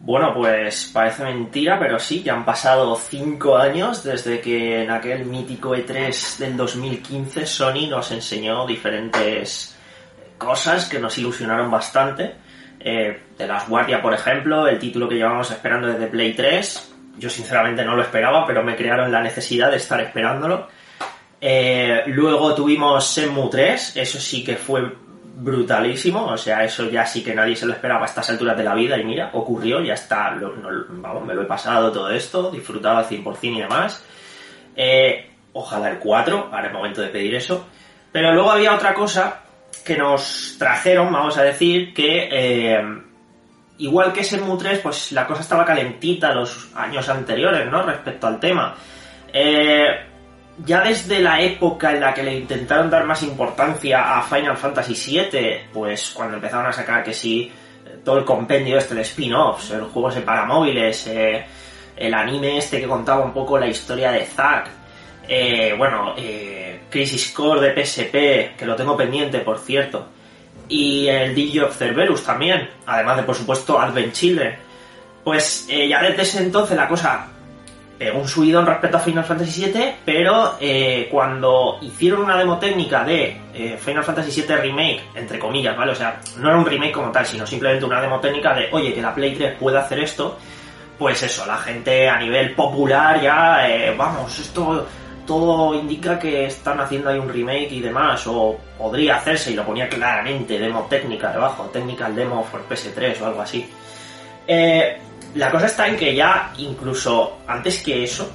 Bueno, pues parece mentira, pero sí, que han pasado cinco años desde que en aquel mítico E3 del 2015 Sony nos enseñó diferentes cosas que nos ilusionaron bastante. Eh, de Las Guardia, por ejemplo, el título que llevamos esperando desde Play 3. Yo sinceramente no lo esperaba, pero me crearon la necesidad de estar esperándolo. Eh, luego tuvimos Shenmue 3, eso sí que fue brutalísimo, o sea, eso ya sí que nadie se lo esperaba a estas alturas de la vida y mira, ocurrió, ya está, vamos, me lo he pasado todo esto, disfrutado al 100% y demás. Eh, ojalá el 4, ahora es momento de pedir eso. Pero luego había otra cosa que nos trajeron, vamos a decir, que eh, igual que ese Mu 3, pues la cosa estaba calentita los años anteriores, ¿no? Respecto al tema. Eh, ya desde la época en la que le intentaron dar más importancia a Final Fantasy VII, pues cuando empezaron a sacar que sí, todo el compendio este de spin-offs, el juego de para móviles, eh, el anime este que contaba un poco la historia de Zack, eh, bueno, eh, Crisis Core de PSP, que lo tengo pendiente, por cierto, y el DJ of Cerberus también, además de, por supuesto, Advent Children. Pues ya desde ese entonces la cosa pegó un subidón respecto a Final Fantasy VII, pero eh, cuando hicieron una demo técnica de eh, Final Fantasy VII Remake, entre comillas, ¿vale? O sea, no era un remake como tal, sino simplemente una demo técnica de, oye, que la Play 3 puede hacer esto, pues eso, la gente a nivel popular ya, eh, vamos, esto todo indica que están haciendo ahí un remake y demás, o podría hacerse, y lo ponía claramente, demo técnica debajo, technical demo for PS3 o algo así. Eh, la cosa está en que ya, incluso antes que eso,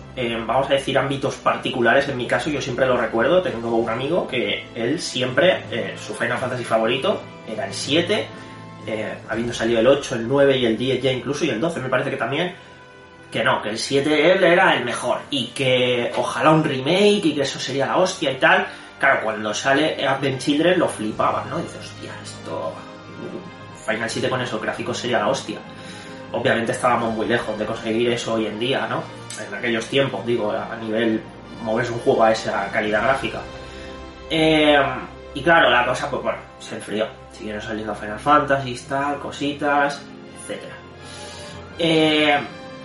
vamos a decir ámbitos particulares, en mi caso, yo siempre lo recuerdo, tengo un amigo que él siempre, eh, su Final Fantasy favorito era el 7, eh, habiendo salido el 8, el 9 y el 10 ya incluso, y el 12 me parece que también, que no, que el 7 él era el mejor, y que ojalá un remake y que eso sería la hostia y tal. Claro, cuando sale Advent Children lo flipaban, ¿no? Dices, hostia, esto... Final 7 con esos gráficos sería la hostia obviamente estábamos muy lejos de conseguir eso hoy en día, ¿no? En aquellos tiempos, digo, a nivel moverse un juego a esa calidad gráfica. Eh, y claro, la cosa, pues bueno, se enfrió. Siguieron saliendo Final Fantasy, tal, cositas, etc. Eh,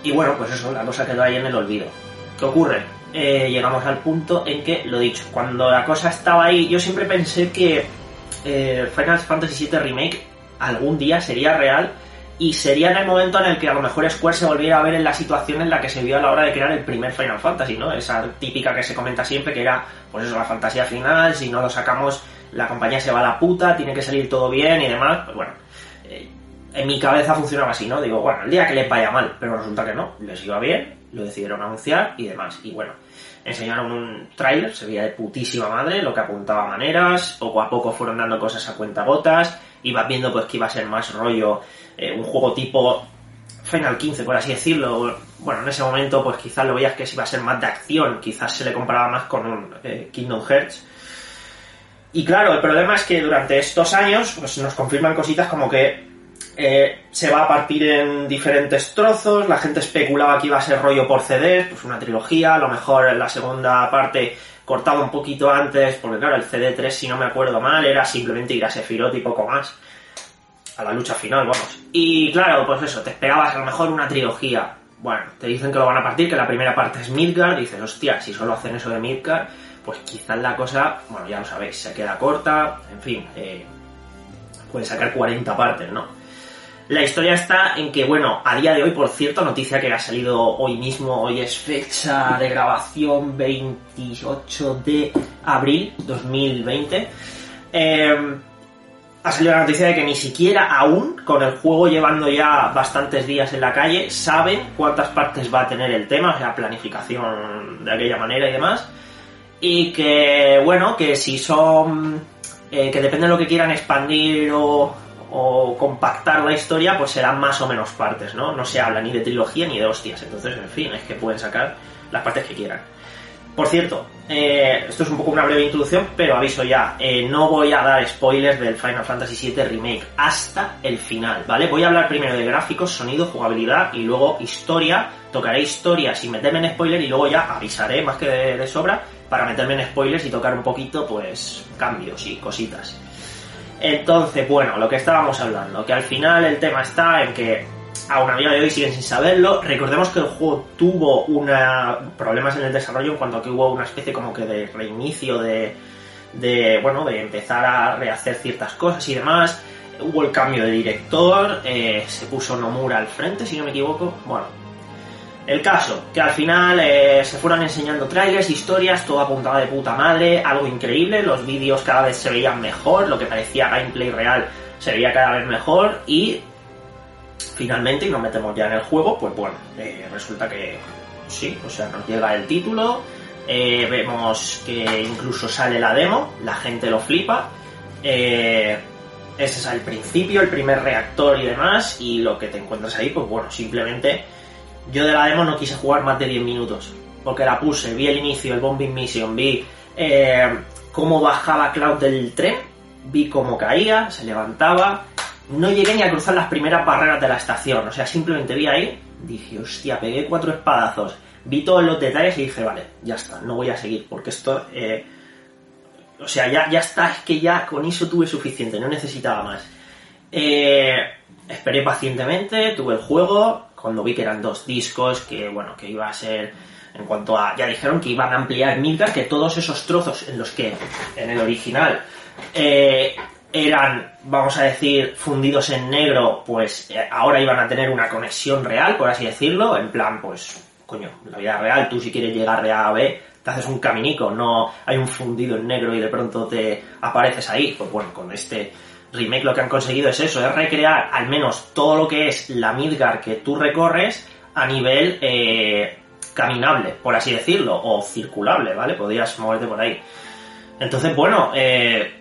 y bueno, pues eso, la cosa quedó ahí en el olvido. ¿Qué ocurre? Eh, llegamos al punto en que, lo dicho, cuando la cosa estaba ahí, yo siempre pensé que Final Fantasy VII Remake algún día sería real y sería en el momento en el que a lo mejor Square se volviera a ver en la situación en la que se vio a la hora de crear el primer Final Fantasy, ¿no? Esa típica que se comenta siempre que era, pues eso, la fantasía final, si no lo sacamos, la compañía se va a la puta, tiene que salir todo bien y demás, pues bueno. Eh, en mi cabeza funcionaba así, ¿no? Digo, bueno, el día que les vaya mal, pero resulta que no, les iba bien, lo decidieron anunciar y demás. Y bueno, enseñaron un tráiler, se veía de putísima madre, lo que apuntaba maneras, poco a poco fueron dando cosas a cuenta gotas, ibas viendo pues que iba a ser más rollo eh, un juego tipo Final 15, por así decirlo. Bueno, en ese momento, pues quizás lo veías que iba a ser más de acción, quizás se le comparaba más con un eh, Kingdom Hearts. Y claro, el problema es que durante estos años pues, nos confirman cositas como que eh, se va a partir en diferentes trozos, la gente especulaba que iba a ser rollo por CD, pues una trilogía, a lo mejor la segunda parte cortaba un poquito antes, porque claro, el CD3, si no me acuerdo mal, era simplemente ir a Sephiroth y poco más a la lucha final, vamos. Y claro, pues eso, te esperabas a lo mejor una trilogía. Bueno, te dicen que lo van a partir, que la primera parte es Midgard, dices, hostia, si solo hacen eso de Midgard, pues quizás la cosa, bueno, ya lo sabéis, se queda corta, en fin, eh, puede sacar 40 partes, ¿no? La historia está en que, bueno, a día de hoy, por cierto, noticia que ha salido hoy mismo, hoy es fecha de grabación 28 de abril 2020. Eh, ha salido la noticia de que ni siquiera aún, con el juego llevando ya bastantes días en la calle, saben cuántas partes va a tener el tema, o sea, planificación de aquella manera y demás. Y que, bueno, que si son... Eh, que depende de lo que quieran expandir o, o compactar la historia, pues serán más o menos partes, ¿no? No se habla ni de trilogía ni de hostias. Entonces, en fin, es que pueden sacar las partes que quieran. Por cierto, eh, esto es un poco una breve introducción, pero aviso ya, eh, no voy a dar spoilers del Final Fantasy VII Remake hasta el final, ¿vale? Voy a hablar primero de gráficos, sonido, jugabilidad y luego historia. Tocaré historia sin meterme en spoilers y luego ya avisaré más que de, de sobra para meterme en spoilers y tocar un poquito, pues, cambios y cositas. Entonces, bueno, lo que estábamos hablando, que al final el tema está en que aún a día de hoy siguen sin saberlo. Recordemos que el juego tuvo una problemas en el desarrollo en cuanto a que hubo una especie como que de reinicio de, de bueno, de empezar a rehacer ciertas cosas y demás. Hubo el cambio de director, eh, se puso Nomura al frente, si no me equivoco. Bueno, el caso, que al final eh, se fueron enseñando trailers, historias, todo apuntaba de puta madre, algo increíble, los vídeos cada vez se veían mejor, lo que parecía gameplay real se veía cada vez mejor y finalmente, y nos metemos ya en el juego, pues bueno, eh, resulta que sí, o sea, nos llega el título, eh, vemos que incluso sale la demo, la gente lo flipa, eh, ese es el principio, el primer reactor y demás, y lo que te encuentras ahí, pues bueno, simplemente yo de la demo no quise jugar más de 10 minutos, porque la puse, vi el inicio, el Bombing Mission, vi cómo bajaba Cloud del tren, vi cómo caía, se levantaba, no llegué ni a cruzar las primeras barreras de la estación, o sea, simplemente vi ahí, dije, hostia, pegué cuatro espadazos, vi todos los detalles y dije, vale, ya está, no voy a seguir, porque esto, eh, o sea, ya, ya está, es que ya con eso tuve suficiente, no necesitaba más. Eh, esperé pacientemente, tuve el juego, cuando vi que eran dos discos, que bueno, que iba a ser en cuanto a, ya dijeron que iban a ampliar Midgar, que todos esos trozos en los que en el original eh, eran, vamos a decir, fundidos en negro, pues eh, ahora iban a tener una conexión real, por así decirlo, en plan, pues, coño, la vida real, tú si quieres llegar de A a B, te haces un caminico, no hay un fundido en negro y de pronto te apareces ahí. Pues bueno, con este remake lo que han conseguido es eso, es recrear al menos todo lo que es la Midgar que tú recorres a nivel eh, caminable, por así decirlo, o circulable, ¿vale? Podrías moverte por ahí. Entonces, bueno, eh,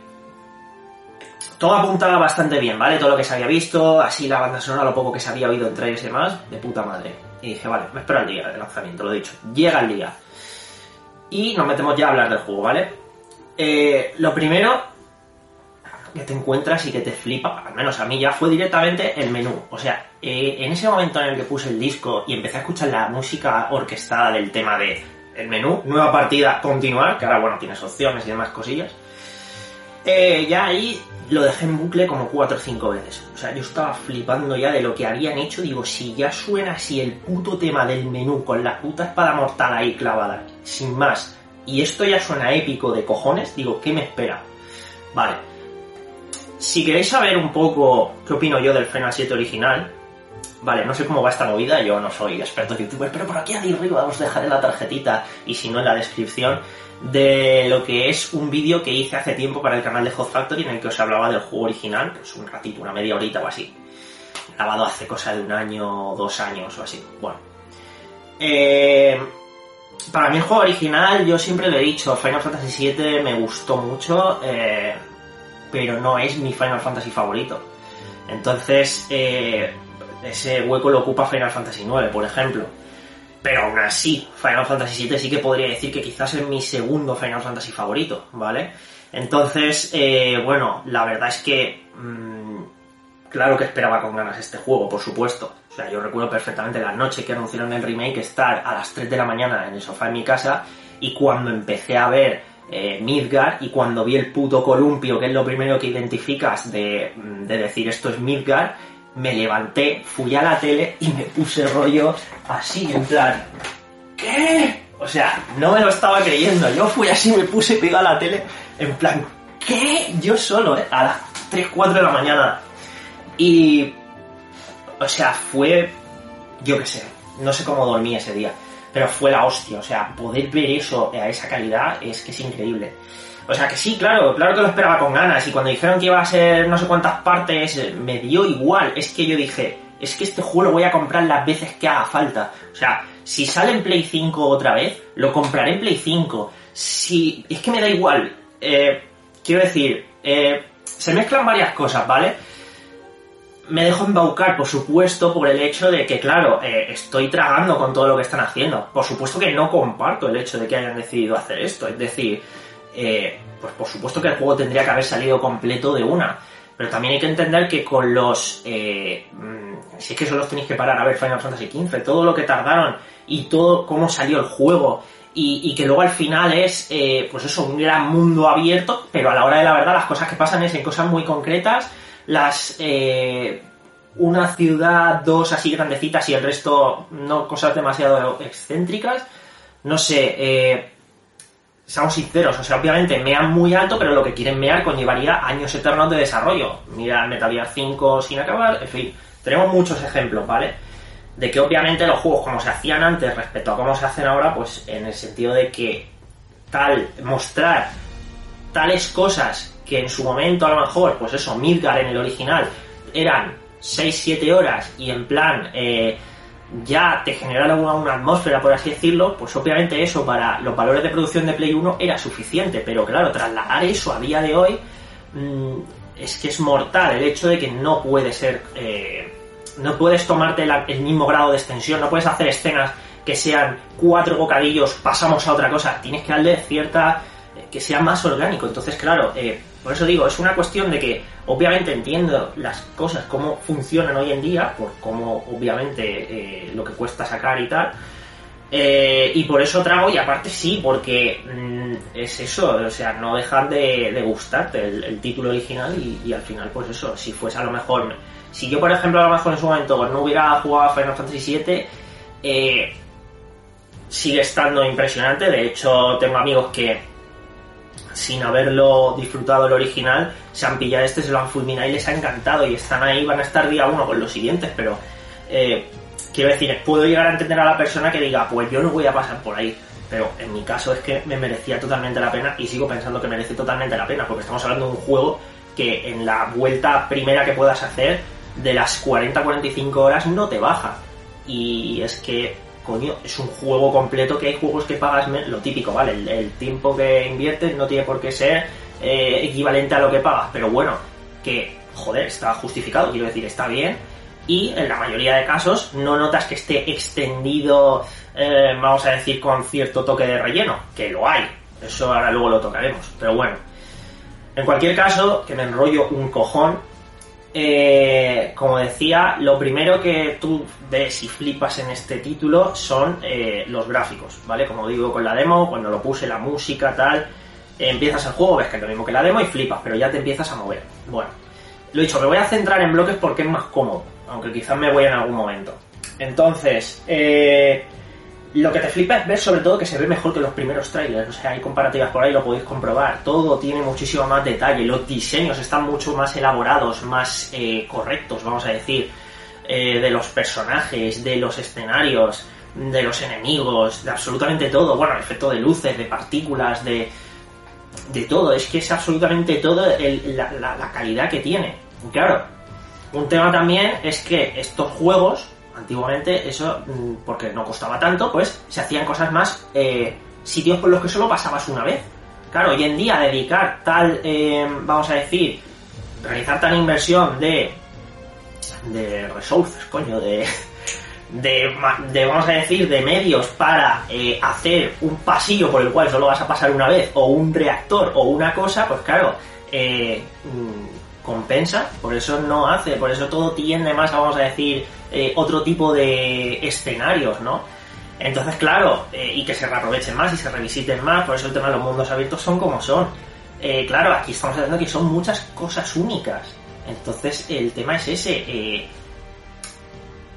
todo apuntaba bastante bien, ¿vale? Todo lo que se había visto, así la banda sonora, lo poco que se había oído entre ellos y demás, de puta madre. Y dije, vale, me espero al día de lanzamiento, lo dicho. Llega el día. Y nos metemos ya a hablar del juego, ¿vale? Eh, lo primero que te encuentras y que te flipa, al menos a mí ya fue directamente el menú. O sea, eh, en ese momento en el que puse el disco y empecé a escuchar la música orquestada del tema de el menú, nueva partida, continuar, que ahora bueno, tienes opciones y demás cosillas. Eh, ya ahí lo dejé en bucle como 4 o 5 veces. O sea, yo estaba flipando ya de lo que habían hecho. Digo, si ya suena así el puto tema del menú con la puta espada mortal ahí clavada, sin más, y esto ya suena épico de cojones, digo, ¿qué me espera? Vale. Si queréis saber un poco qué opino yo del Final 7 original, vale, no sé cómo va esta movida, yo no soy experto youtuber, pero por aquí arriba os dejaré la tarjetita y si no en la descripción de lo que es un vídeo que hice hace tiempo para el canal de Hot Factory en el que os hablaba del juego original, pues un ratito, una media horita o así. Grabado hace cosa de un año, dos años o así. Bueno. Eh, para mí el juego original, yo siempre lo he dicho, Final Fantasy VII me gustó mucho, eh, pero no es mi Final Fantasy favorito. Entonces, eh, ese hueco lo ocupa Final Fantasy IX, por ejemplo. Pero aún así, Final Fantasy VII sí que podría decir que quizás es mi segundo Final Fantasy favorito, ¿vale? Entonces, eh, bueno, la verdad es que... Mmm, claro que esperaba con ganas este juego, por supuesto. O sea, yo recuerdo perfectamente la noche que anunciaron el remake estar a las 3 de la mañana en el sofá en mi casa y cuando empecé a ver eh, Midgar y cuando vi el puto columpio, que es lo primero que identificas de, de decir esto es Midgar, me levanté, fui a la tele y me puse rollo así, en plan, ¿qué? O sea, no me lo estaba creyendo. Yo fui así, me puse pegado a la tele, en plan, ¿qué? Yo solo, ¿eh? A las 3, 4 de la mañana. Y, o sea, fue, yo qué sé, no sé cómo dormí ese día, pero fue la hostia. O sea, poder ver eso a esa calidad es que es increíble. O sea que sí, claro, claro que lo esperaba con ganas. Y cuando dijeron que iba a ser no sé cuántas partes, me dio igual. Es que yo dije, es que este juego lo voy a comprar las veces que haga falta. O sea, si sale en Play 5 otra vez, lo compraré en Play 5. Si. Es que me da igual. Eh, quiero decir, eh, se mezclan varias cosas, ¿vale? me dejo embaucar, por supuesto, por el hecho de que, claro, eh, estoy tragando con todo lo que están haciendo. Por supuesto que no comparto el hecho de que hayan decidido hacer esto. Es decir, eh, pues por supuesto que el juego tendría que haber salido completo de una. Pero también hay que entender que con los... Eh, mm, si es que solo os tenéis que parar a ver Final Fantasy XV, todo lo que tardaron y todo cómo salió el juego y, que luego al final es, pues eso, un gran mundo abierto, pero a la hora de la verdad las cosas que pasan es en cosas muy concretas las eh, una ciudad, dos así grandecitas y el resto no cosas demasiado excéntricas. No sé, eh, seamos sinceros, o sea, obviamente mean muy alto, pero lo que quieren mear conllevaría años eternos de desarrollo. Mira Metal Gear 5 sin acabar, en fin, tenemos muchos ejemplos, ¿vale? De que obviamente los juegos como se hacían antes respecto a cómo se hacen ahora, pues en el sentido de que tal, mostrar tales cosas que en su momento a lo mejor, pues eso, Midgar en el original eran 6-7 horas y en plan eh, ya te generaron una, atmósfera, por así decirlo, pues obviamente eso para los valores de producción de Play 1 era suficiente, pero claro, trasladar eso a día de hoy mm, es que es mortal el hecho de que no puede ser... Eh, no puedes tomarte el mismo grado de extensión, no puedes hacer escenas que sean cuatro bocadillos, pasamos a otra cosa, tienes que darle cierta que sea más orgánico. Entonces, claro, eh, por eso digo, es una cuestión de que obviamente entiendo las cosas, cómo funcionan hoy en día, por cómo obviamente eh, lo que cuesta sacar y tal. Eh, y por eso trago, y aparte sí, porque mm, es eso, o sea, no dejar de, gustarte el, título original y, al final, pues eso, si fuese a lo mejor, si yo por ejemplo a lo mejor en su momento no hubiera jugado a Final Fantasy VII, sigue estando impresionante, de hecho tengo amigos que sin haberlo disfrutado el original, se han pillado este, se lo han fulminado y les ha encantado y están ahí, van a estar día uno con los siguientes, pero eh, quiero decir, puedo llegar a entender a la persona que diga, pues yo no voy a pasar por ahí, pero en mi caso es que me merecía totalmente la pena y sigo pensando que merece totalmente la pena, porque estamos hablando de un juego que en la vuelta primera que puedas hacer, de las 40-45 horas no te baja. Y es que coño, es un juego completo que hay juegos que pagas lo típico, ¿vale? El, tiempo que inviertes no tiene por qué ser eh, equivalente a lo que pagas, pero bueno, que, joder, está justificado, quiero decir, está bien. Y en la mayoría de casos no notas que esté extendido, eh, vamos a decir, con cierto toque de relleno, que lo hay. Eso ahora luego lo tocaremos, pero bueno. En cualquier caso, que me enrollo un cojón, eh, como decía, lo primero que tú ves y flipas en este título son eh, los gráficos, ¿vale? Como digo con la demo, cuando lo puse, la música, tal, empiezas el juego, ves que es lo mismo que la demo y flipas, pero ya te empiezas a mover. Bueno, lo dicho, me voy a centrar en bloques porque es más cómodo, aunque quizás me voy en algún momento. Entonces, eh, lo que te flipa es ver sobre todo que se ve mejor que los primeros trailers, o sea, hay comparativas por ahí, lo podéis comprobar, todo tiene muchísimo más detalle, los diseños están mucho más elaborados, más eh, correctos, vamos a decir, eh, de los personajes, de los escenarios, de los enemigos, de absolutamente todo, bueno, el efecto de luces, de partículas, de, de todo, es que es absolutamente todo la, la calidad que tiene. claro, un tema también es que estos juegos antiguamente eso, mm, porque no costaba tanto, pues se hacían cosas más, eh, sitios por los que solo pasabas una vez. Claro, hoy en día dedicar tal, eh, vamos a decir, realizar tal inversión de, de resources, coño, de, de, vamos a decir, de medios para eh, hacer un pasillo por el cual solo vas a pasar una vez, o un reactor, o una cosa, pues claro, mm, compensa, por eso no hace, por eso todo tiende más, vamos a decir, eh, otro tipo de escenarios, ¿no? Entonces, claro, eh, y que se reaprovechen más y se revisiten más, por eso el tema de los mundos abiertos son como son. Eh, claro, aquí estamos hablando que son muchas cosas únicas. Entonces, el tema es ese.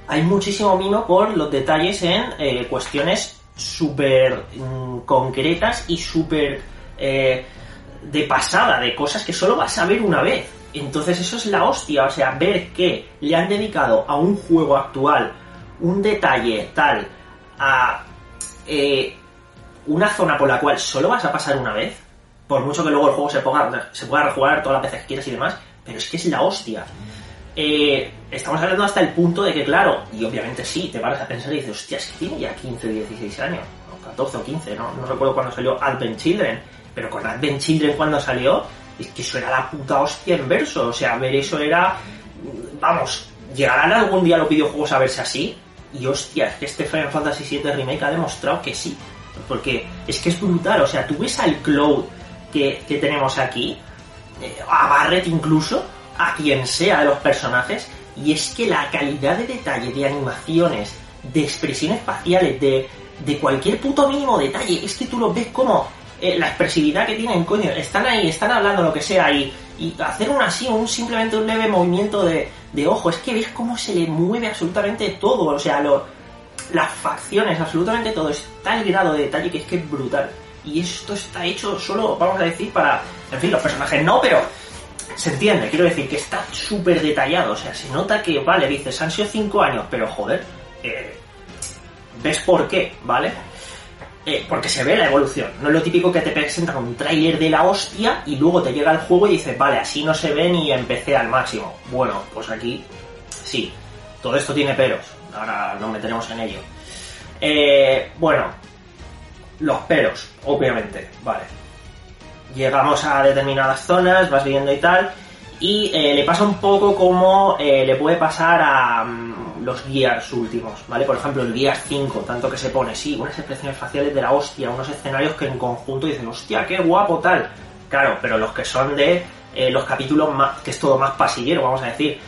hay muchísimo mimo por los detalles en cuestiones súper mm, concretas y súper de pasada, de cosas que solo vas a ver una vez. Entonces eso es la hostia, o sea, ver que le han dedicado a un juego actual un detalle tal a eh, una zona por la cual solo vas a pasar una vez, por mucho que luego el juego se, se pueda rejugar todas las veces que quieras y demás, pero es que es la hostia. Eh, estamos hablando hasta el punto de que, claro, y obviamente sí, te paras a pensar y dices, hostia, es que tiene ya 15 o 16 años, o 14 o 15, no, no recuerdo cuándo salió Advent Children, pero con Advent Children cuando salió, es que eso era la puta hostia en verso. O sea, ver eso era vamos, ¿llegarán algún día los videojuegos a verse así? Y hostia, es que este Final Fantasy VII Remake ha demostrado que sí. Porque es que es brutal, o sea, tú ves al Cloud que, que tenemos aquí, eh, a Barret incluso, a quien sea de los personajes, y es que la calidad de detalle, de animaciones, de expresiones faciales, de, de cualquier puto mínimo detalle, es que tú lo ves como eh, la expresividad que tienen, coño, están ahí, están hablando lo que sea y, y hacer un así, un simplemente un leve movimiento de, de ojo, es que ves cómo se le mueve absolutamente todo, o sea, lo, las facciones, absolutamente todo, está el grado de detalle que es que es brutal. Y esto está hecho solo, vamos a decir, para, en fin, los personajes no, pero se entiende, quiero decir que está súper detallado, o sea, se nota que, vale, dices, han sido 5 años, pero joder, eh, ves por qué, ¿vale? Eh, porque se ve la evolución. No es lo típico que te presentan un tráiler de la hostia y luego te llega el juego y dices, vale, así no se ve ni empecé al máximo. Bueno, pues aquí sí. Todo esto tiene peros. Ahora nos meteremos en ello. Eh, bueno, los peros, obviamente, vale. Llegamos a determinadas zonas, vas viendo y tal, y eh, le pasa un poco como eh, le puede pasar a mm, los Gears últimos, ¿vale? Por ejemplo, el Gears 5, tanto que se pone, sí, unas expresiones faciales de la hostia, unos escenarios que en conjunto dicen, hostia, qué guapo tal. Claro, pero los que son de eh, los capítulos más, que es todo más pasillero, vamos a decir.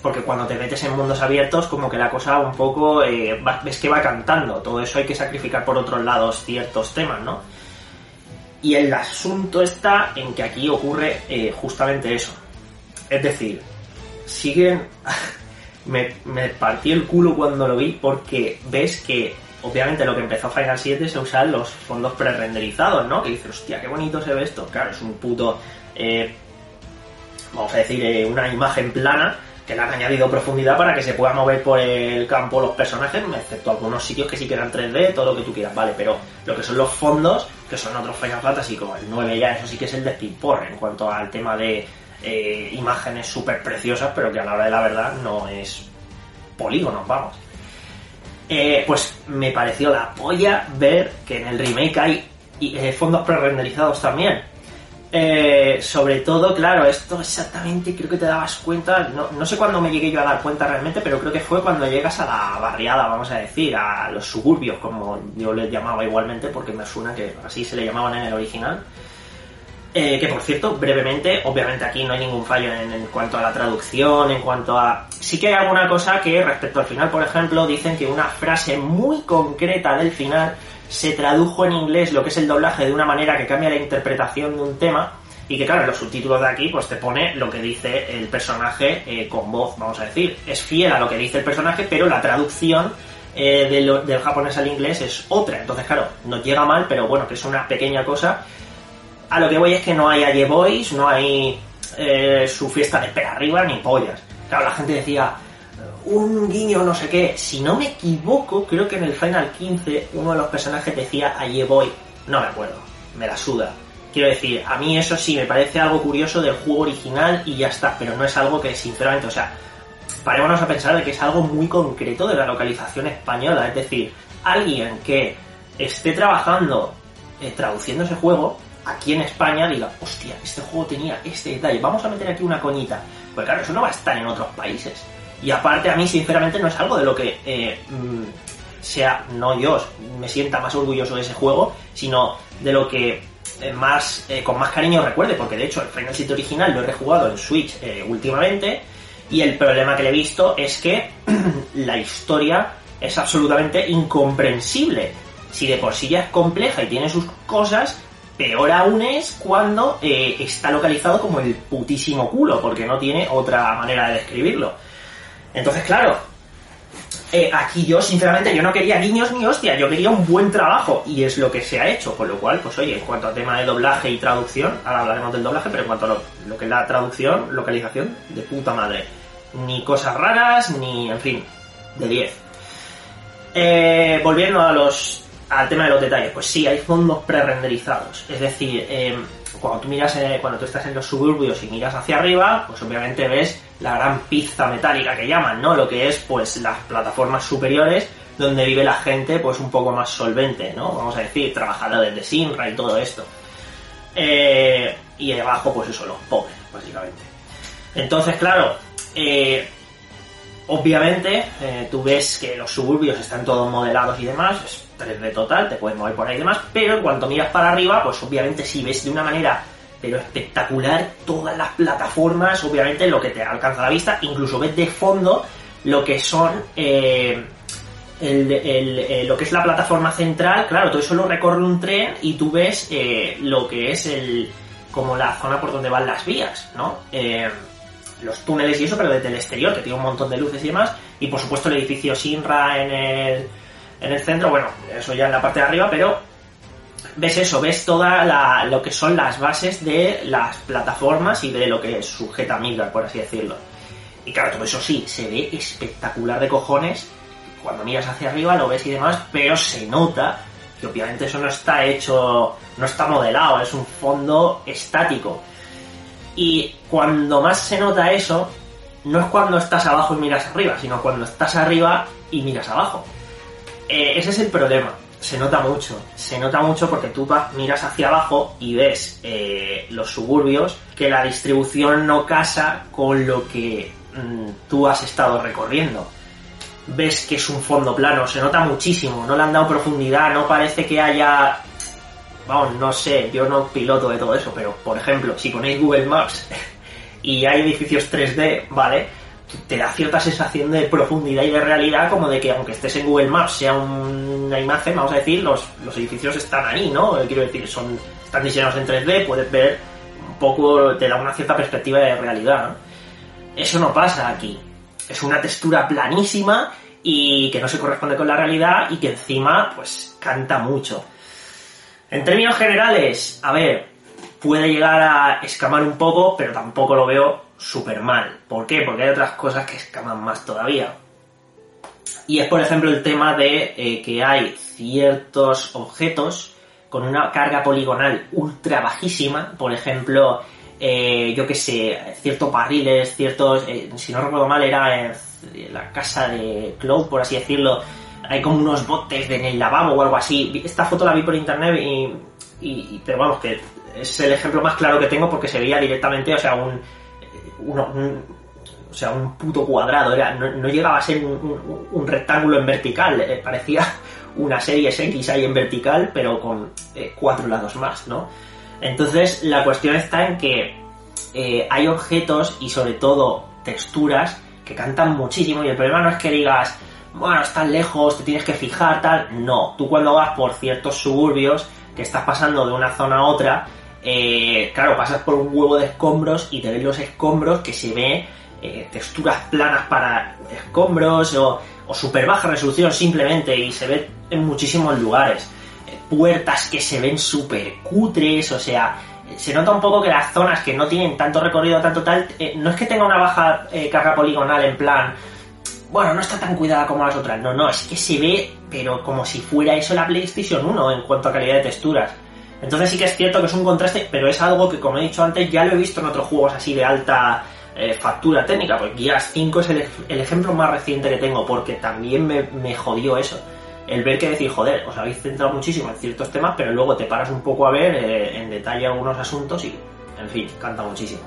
Porque cuando te metes en mundos abiertos, como que la cosa un poco, eh, ves que va cantando. Todo eso hay que sacrificar por otros lados ciertos temas, ¿no? Y el asunto está en que aquí ocurre eh, justamente eso. Es decir, siguen. me, me partí el culo cuando lo vi porque ves que, obviamente, lo que empezó Final 7 se usan los fondos pre-renderizados, ¿no? Que dices, hostia, qué bonito se ve esto. Claro, es un puto. eh, vamos a decir, eh, una imagen plana que le han añadido profundidad para que se pueda mover por el campo los personajes, excepto algunos sitios que sí que eran 3D, todo lo que tú quieras, vale, pero lo que son los fondos, que son otros Final Fantasy, como el 9 ya, eso sí que es el despilporre en cuanto al tema de eh, imágenes súper preciosas, pero que a la hora de la verdad no es polígonos, vamos. Eh, pues me pareció la polla ver que en el remake hay eh, fondos pre-renderizados también. Eh, sobre todo, claro, esto exactamente creo que te dabas cuenta, no, no sé cuándo me llegué yo a dar cuenta realmente, pero creo que fue cuando llegas a la barriada, vamos a decir, a los suburbios, como yo les llamaba igualmente, porque me suena que así se le llamaban en el original. Eh, que por cierto, brevemente, obviamente aquí no hay ningún fallo en, en cuanto a la traducción, en cuanto a... Sí que hay alguna cosa que respecto al final, por ejemplo, dicen que una frase muy concreta del final se tradujo en inglés lo que es el doblaje de una manera que cambia la interpretación de un tema y que claro, en los subtítulos de aquí pues te pone lo que dice el personaje eh, con voz, vamos a decir. Es fiel a lo que dice el personaje, pero la traducción eh, de lo- del japonés al inglés es otra. Entonces, claro, nos llega mal, pero bueno, que es una pequeña cosa a lo que voy es que no hay Aye Boys, no hay eh, su fiesta de espera arriba ni pollas. Claro, la gente decía un guiño no sé qué. Si no me equivoco, creo que en el Final 15 uno de los personajes decía Aye Boy. No me acuerdo, me la suda. Quiero decir, a mí eso sí me parece algo curioso del juego original y ya está, pero no es algo que sinceramente, o sea, parémonos a pensar de que es algo muy concreto de la localización española. Es decir, alguien que esté trabajando eh, traduciendo ese juego aquí en España diga, hostia, este juego tenía este detalle, vamos a meter aquí una coñita. Pues claro, eso no va a estar en otros países. Y aparte a mí, sinceramente, no es algo de lo que eh, mm, sea, no yo me sienta más orgulloso de ese juego, sino de lo que eh, más eh, con más cariño recuerde, porque de hecho el Final Fantasy original lo he rejugado en Switch eh, últimamente y el problema que le he visto es que la historia es absolutamente incomprensible. Si de por sí ya es compleja y tiene sus cosas, peor aún es cuando eh, está localizado como el putísimo culo, porque no tiene otra manera de describirlo. Entonces, claro, eh, aquí yo, sinceramente, yo no quería guiños ni hostia, yo quería un buen trabajo y es lo que se ha hecho, con lo cual, pues oye, en cuanto al tema de doblaje y traducción, ahora hablaremos del doblaje, pero en cuanto a lo, lo que es la traducción, localización, de puta madre. Ni cosas raras, ni, en fin, de 10. Eh, volviendo a los al tema de los detalles, pues sí, hay fondos pre-renderizados. Es decir, eh, cuando tú miras, eh, cuando tú estás en los suburbios y miras hacia arriba, pues obviamente ves la gran pizza metálica que llaman, ¿no? Lo que es, pues, las plataformas superiores donde vive la gente, pues, un poco más solvente, ¿no? Vamos a decir, trabajadores de Sinra y todo esto. Eh, y abajo, pues eso, los pobres, básicamente. Entonces, claro, Eh, obviamente, eh, tú ves que los suburbios están todos modelados y demás, es 3D total, te puedes mover por ahí y demás, pero en cuanto miras para arriba, pues obviamente si ves de una manera pero espectacular todas las plataformas, obviamente lo que te alcanza la vista, incluso ves de fondo lo que son eh, el, lo que es la plataforma central, claro, todo eso lo recorre un tren y tú ves lo que es el como la zona por donde van las vías, ¿no? Los túneles y eso, pero desde el exterior, que tiene un montón de luces y demás, y por supuesto el edificio Sinra en el, en el centro, bueno, eso ya en la parte de arriba, pero ves eso, ves toda lo que son las bases de las plataformas y de lo que sujeta Midgar, por así decirlo. Y claro, todo eso sí, se ve espectacular de cojones. Cuando miras hacia arriba lo ves y demás, pero se nota que obviamente eso no está hecho, no está modelado, es un fondo estático. Y cuando más se nota eso, no es cuando estás abajo y miras arriba, sino cuando estás arriba y miras abajo. Eh, ese es el problema. Se nota mucho. Se nota mucho porque tú miras hacia abajo y ves eh, los suburbios que la distribución no casa con lo que mm, tú has estado recorriendo. Ves que es un fondo plano, se nota muchísimo, no le han dado profundidad, no parece que haya no sé, yo no piloto de todo eso, pero por ejemplo, si ponéis Google Maps y hay edificios 3D, ¿vale? Te da cierta sensación de profundidad y de realidad, como de que aunque estés en Google Maps sea una imagen, vamos a decir, los, los edificios están ahí, ¿no? Quiero decir, son están diseñados en 3D, puedes ver un poco, te da una cierta perspectiva de realidad. Eso no pasa aquí. Es una textura planísima y que no se corresponde con la realidad y que encima, pues, canta mucho. En términos generales, a ver, puede llegar a escamar un poco, pero tampoco lo veo súper mal. ¿Por qué? Porque hay otras cosas que escaman más todavía. Y es, por ejemplo, el tema de eh, que hay ciertos objetos con una carga poligonal ultra bajísima, por ejemplo, eh, yo que sé, ciertos barriles, ciertos, eh, si no recuerdo mal, era la casa de Cloud, por así decirlo, hay como unos botes en el lavabo o algo así. Esta foto la vi por internet y, pero vamos, que es el ejemplo más claro que tengo porque se veía directamente, o sea, un, o sea, un puto cuadrado, era, no, llegaba a ser un, rectángulo en vertical, eh, parecía una serie X ahí en vertical, pero con eh, cuatro lados más, ¿no? Entonces, la cuestión está en que eh, hay objetos y sobre todo texturas que cantan muchísimo y el problema no es que digas, bueno, estás lejos, te tienes que fijar, tal. No, tú cuando vas por ciertos suburbios, que estás pasando de una zona a otra, eh, claro, pasas por un huevo de escombros y te ves los escombros que se ve eh, texturas planas para escombros o, o super baja resolución simplemente y se ve en muchísimos lugares. Eh, puertas que se ven súper cutres, o sea, se nota un poco que las zonas que no tienen tanto recorrido, tanto tal, no es que tenga una baja carga poligonal en plan, bueno, no está tan cuidada como las otras. No, no, es que se ve, pero como si fuera eso la PlayStation 1 en cuanto a calidad de texturas. Entonces sí que es cierto que es un contraste, pero es algo que, como he dicho antes, ya lo he visto en otros juegos así de alta eh, factura técnica. Pues Gears 5 es el, ejemplo más reciente que tengo, porque también me, jodió eso. El ver que decir, joder, os habéis centrado muchísimo en ciertos temas, pero luego te paras un poco a ver eh, en detalle algunos asuntos y, en fin, canta muchísimo.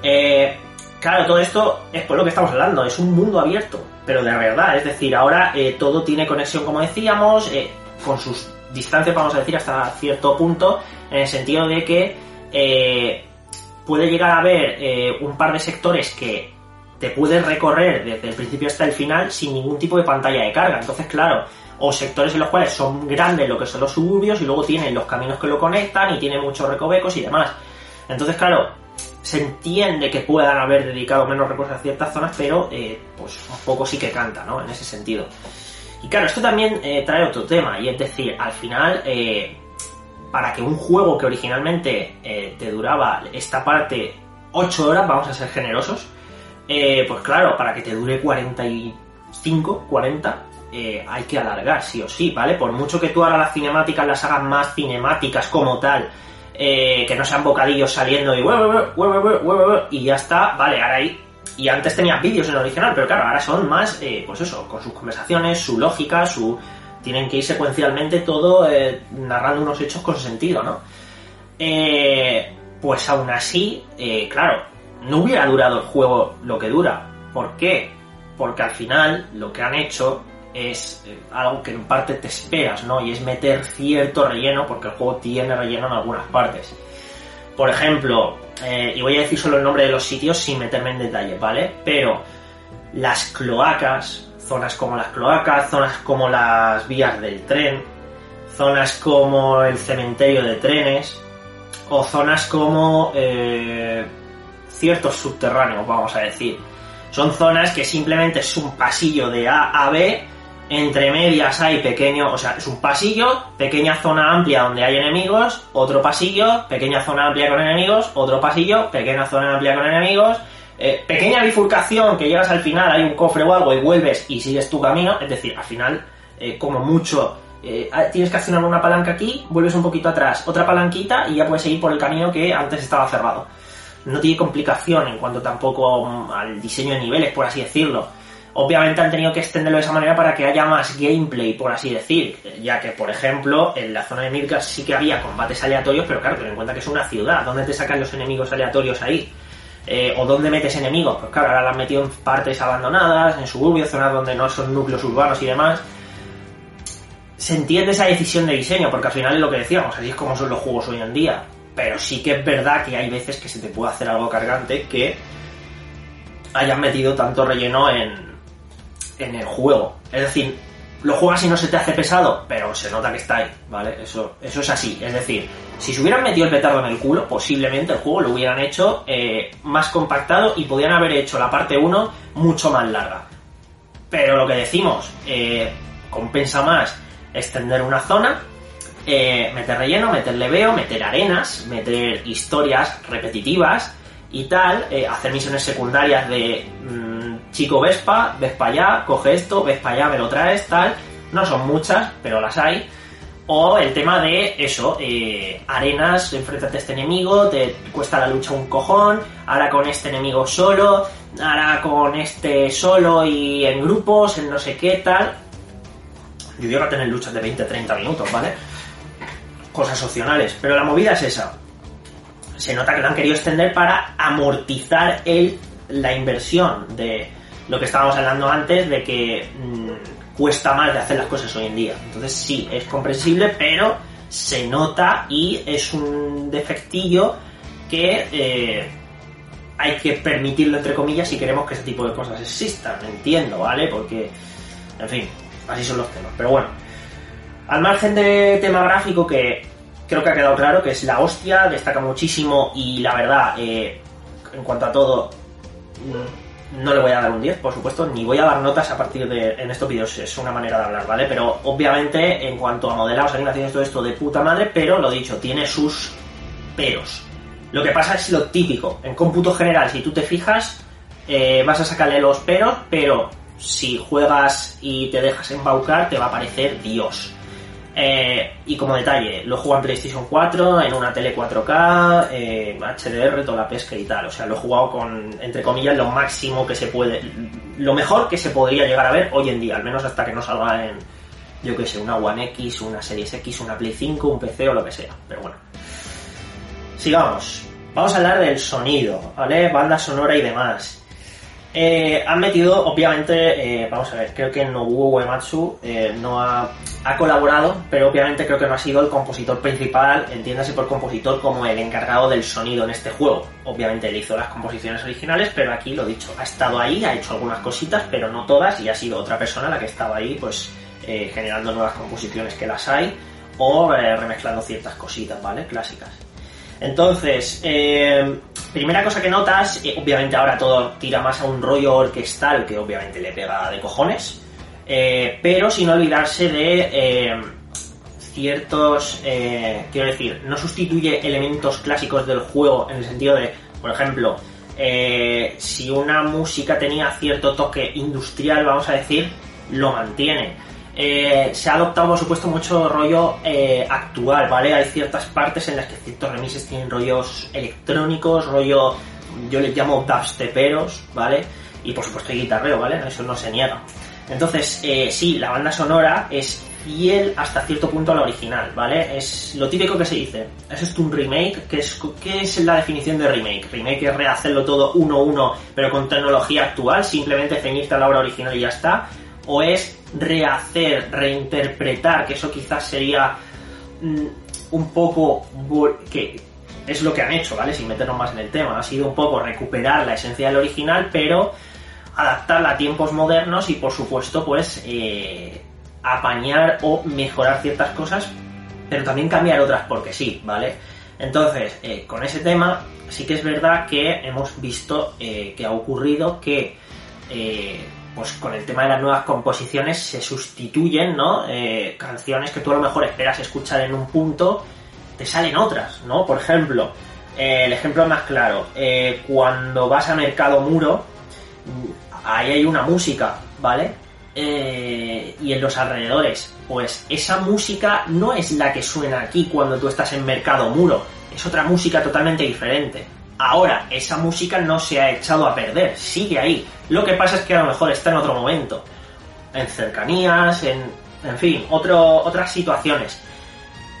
Eh, Claro, todo esto es por lo que estamos hablando, es un mundo abierto, pero de verdad, es decir, ahora eh, todo tiene conexión, como decíamos, eh, con sus distancias, vamos a decir, hasta cierto punto, en el sentido de que eh, puede llegar a haber un par de sectores que te puedes recorrer desde el principio hasta el final sin ningún tipo de pantalla de carga. Entonces, claro, o sectores en los cuales son grandes lo que son los suburbios y luego tienen los caminos que lo conectan y tienen muchos recovecos y demás. Entonces, claro, se entiende que puedan haber dedicado menos recursos a ciertas zonas, pero eh, pues un poco sí que canta, ¿no? En ese sentido. Y claro, esto también eh, trae otro tema, y es decir, al final, eh, para que un juego que originalmente te duraba esta parte 8 horas, vamos a ser generosos, pues claro, para que te dure 45, 40, hay que alargar, sí o sí, ¿vale? Por mucho que tú ahora las cinemáticas las hagas más cinemáticas como tal, eh, que no sean bocadillos saliendo y y ya está, vale, ahora ahí. Y antes tenías vídeos en el original, pero claro, ahora son más, eh, pues eso, con sus conversaciones, su lógica, su. Tienen que ir secuencialmente todo eh, narrando unos hechos con sentido, ¿no? pues aún así, claro, no hubiera durado el juego lo que dura. ¿Por qué? Porque al final lo que han hecho es eh, algo que en parte te esperas, ¿no? Y es meter cierto relleno, porque el juego tiene relleno en algunas partes. Por ejemplo, eh, y voy a decir solo el nombre de los sitios sin meterme en detalle, ¿vale? Pero las cloacas, zonas como las cloacas, zonas como las vías del tren, zonas como el cementerio de trenes, o zonas como eh, ciertos subterráneos, vamos a decir. Son zonas que simplemente es un pasillo de A a B, entre medias hay pequeño, o sea, es un pasillo, pequeña zona amplia donde hay enemigos, otro pasillo, pequeña zona amplia con enemigos, otro pasillo, pequeña zona amplia con enemigos, eh, pequeña bifurcación que llegas al final, hay un cofre o algo y vuelves y sigues tu camino, es decir, al final, eh, como mucho, eh, tienes que accionar una palanca aquí, vuelves un poquito atrás, otra palanquita y ya puedes seguir por el camino que antes estaba cerrado. No tiene complicación en cuanto tampoco mm, al diseño de niveles, por así decirlo. Obviamente han tenido que extenderlo de esa manera para que haya más gameplay, por así decir, ya que, por ejemplo, en la zona de Mirka sí que había combates aleatorios, pero claro, ten en cuenta que es una ciudad, ¿dónde te sacan los enemigos aleatorios ahí? Eh, o dónde metes enemigos, pues claro, ahora la han metido en partes abandonadas, en suburbios, zonas donde no son núcleos urbanos y demás. Se entiende esa decisión de diseño, porque al final es lo que decíamos, así es como son los juegos hoy en día. Pero sí que es verdad que hay veces que se te puede hacer algo cargante que hayan metido tanto relleno en, en el juego. Es decir, lo juegas y no se te hace pesado, pero se nota que está ahí, ¿vale? Eso, eso es así. Es decir, si se hubieran metido el petardo en el culo, posiblemente el juego lo hubieran hecho eh, más compactado y podían haber hecho la parte 1 mucho más larga. Pero lo que decimos, eh, compensa más extender una zona, eh, meter relleno, meter leveo, meter arenas, meter historias repetitivas y tal, hacer misiones secundarias de mm, chico Vespa, ves para allá, coge esto, ves para allá, me lo traes, tal. No son muchas, pero las hay. O el tema de eso, eh, arenas, enfréntate a este enemigo, te cuesta la lucha un cojón, ahora con este enemigo solo, ahora con este solo y en grupos, en no sé qué tal. Yo llego a tener luchas de 20-30 minutos, ¿vale? Cosas opcionales, pero la movida es esa. Se nota que lo han querido extender para amortizar el, la inversión de lo que estábamos hablando antes, de que mm, cuesta más de hacer las cosas hoy en día. Entonces sí, es comprensible, pero se nota y es un defectillo que eh, hay que permitirlo entre comillas si queremos que ese tipo de cosas existan, entiendo, ¿vale? Porque, en fin, así son los temas. Pero bueno, al margen de tema gráfico que creo que ha quedado claro que es la hostia, destaca muchísimo y la verdad, eh, en cuanto a todo, no le voy a dar un 10, por supuesto, ni voy a dar notas a partir de en estos vídeos, es una manera de hablar, ¿vale? Pero obviamente en cuanto a modelados, animaciones, todo esto de puta madre, pero lo dicho, tiene sus peros. Lo que pasa es lo típico, en cómputo general, si tú te fijas, eh, vas a sacarle los peros, pero si juegas y te dejas embaucar, te va a parecer Dios. Eh, y como detalle, lo juego en PlayStation 4, en una tele 4K, eh, HDR, toda la pesca y tal. O sea, lo he jugado con, entre comillas, lo máximo que se puede, lo mejor que se podría llegar a ver hoy en día, al menos hasta que no salga en, yo que sé, una One X, una Series X, una Play 5, un PC o lo que sea. Pero bueno. Sigamos. Vamos a hablar del sonido, ¿vale? Banda sonora y demás. Eh, han metido, obviamente, eh, vamos a ver, creo que Nobuo Uematsu eh, no ha, ha, colaborado, pero obviamente creo que no ha sido el compositor principal, entiéndase por compositor como el encargado del sonido en este juego. Obviamente él hizo las composiciones originales, pero aquí lo dicho, ha estado ahí, ha hecho algunas cositas, pero no todas, y ha sido otra persona la que estaba ahí, pues, eh, generando nuevas composiciones que las hay, o eh, remezclando ciertas cositas, ¿vale? Clásicas. Entonces, eh, primera cosa que notas, eh, obviamente ahora todo tira más a un rollo orquestal que obviamente le pega de cojones, eh, pero sin olvidarse de eh, ciertos, quiero decir, no sustituye elementos clásicos del juego en el sentido de, por ejemplo, si una música tenía cierto toque industrial, vamos a decir, lo mantiene. Eh, se ha adoptado, por supuesto, mucho rollo eh, actual, ¿vale? Hay ciertas partes en las que ciertos remises tienen rollos electrónicos, rollo, yo les llamo dubsteperos, ¿vale? Y por supuesto hay guitarreo, ¿vale? Eso no se niega. Entonces, eh, sí, la banda sonora es fiel hasta cierto punto a la original, ¿vale? Es lo típico que se dice. ¿Es esto un remake? ¿Qué es, ¿Qué es la definición de remake? Remake es rehacerlo todo uno a uno, pero con tecnología actual, simplemente ceñirte a la obra original y ya está. O es rehacer, reinterpretar, que eso quizás sería mm, un poco que es lo que han hecho, ¿vale? Sin meternos más en el tema. Ha sido un poco recuperar la esencia del original, pero adaptarla a tiempos modernos y por supuesto pues eh, apañar o mejorar ciertas cosas, pero también cambiar otras porque sí, ¿vale? Entonces, eh, con ese tema sí que es verdad que hemos visto eh, que ha ocurrido que pues con el tema de las nuevas composiciones se sustituyen, ¿no? canciones que tú a lo mejor esperas escuchar en un punto, te salen otras, ¿no? Por ejemplo, el ejemplo más claro, cuando vas a Mercado Muro, ahí hay una música, ¿vale? Eh, y en los alrededores, pues esa música no es la que suena aquí cuando tú estás en Mercado Muro, es otra música totalmente diferente. Ahora, esa música no se ha echado a perder, sigue ahí. Lo que pasa es que a lo mejor está en otro momento, en cercanías, en, en fin, otro, otras situaciones.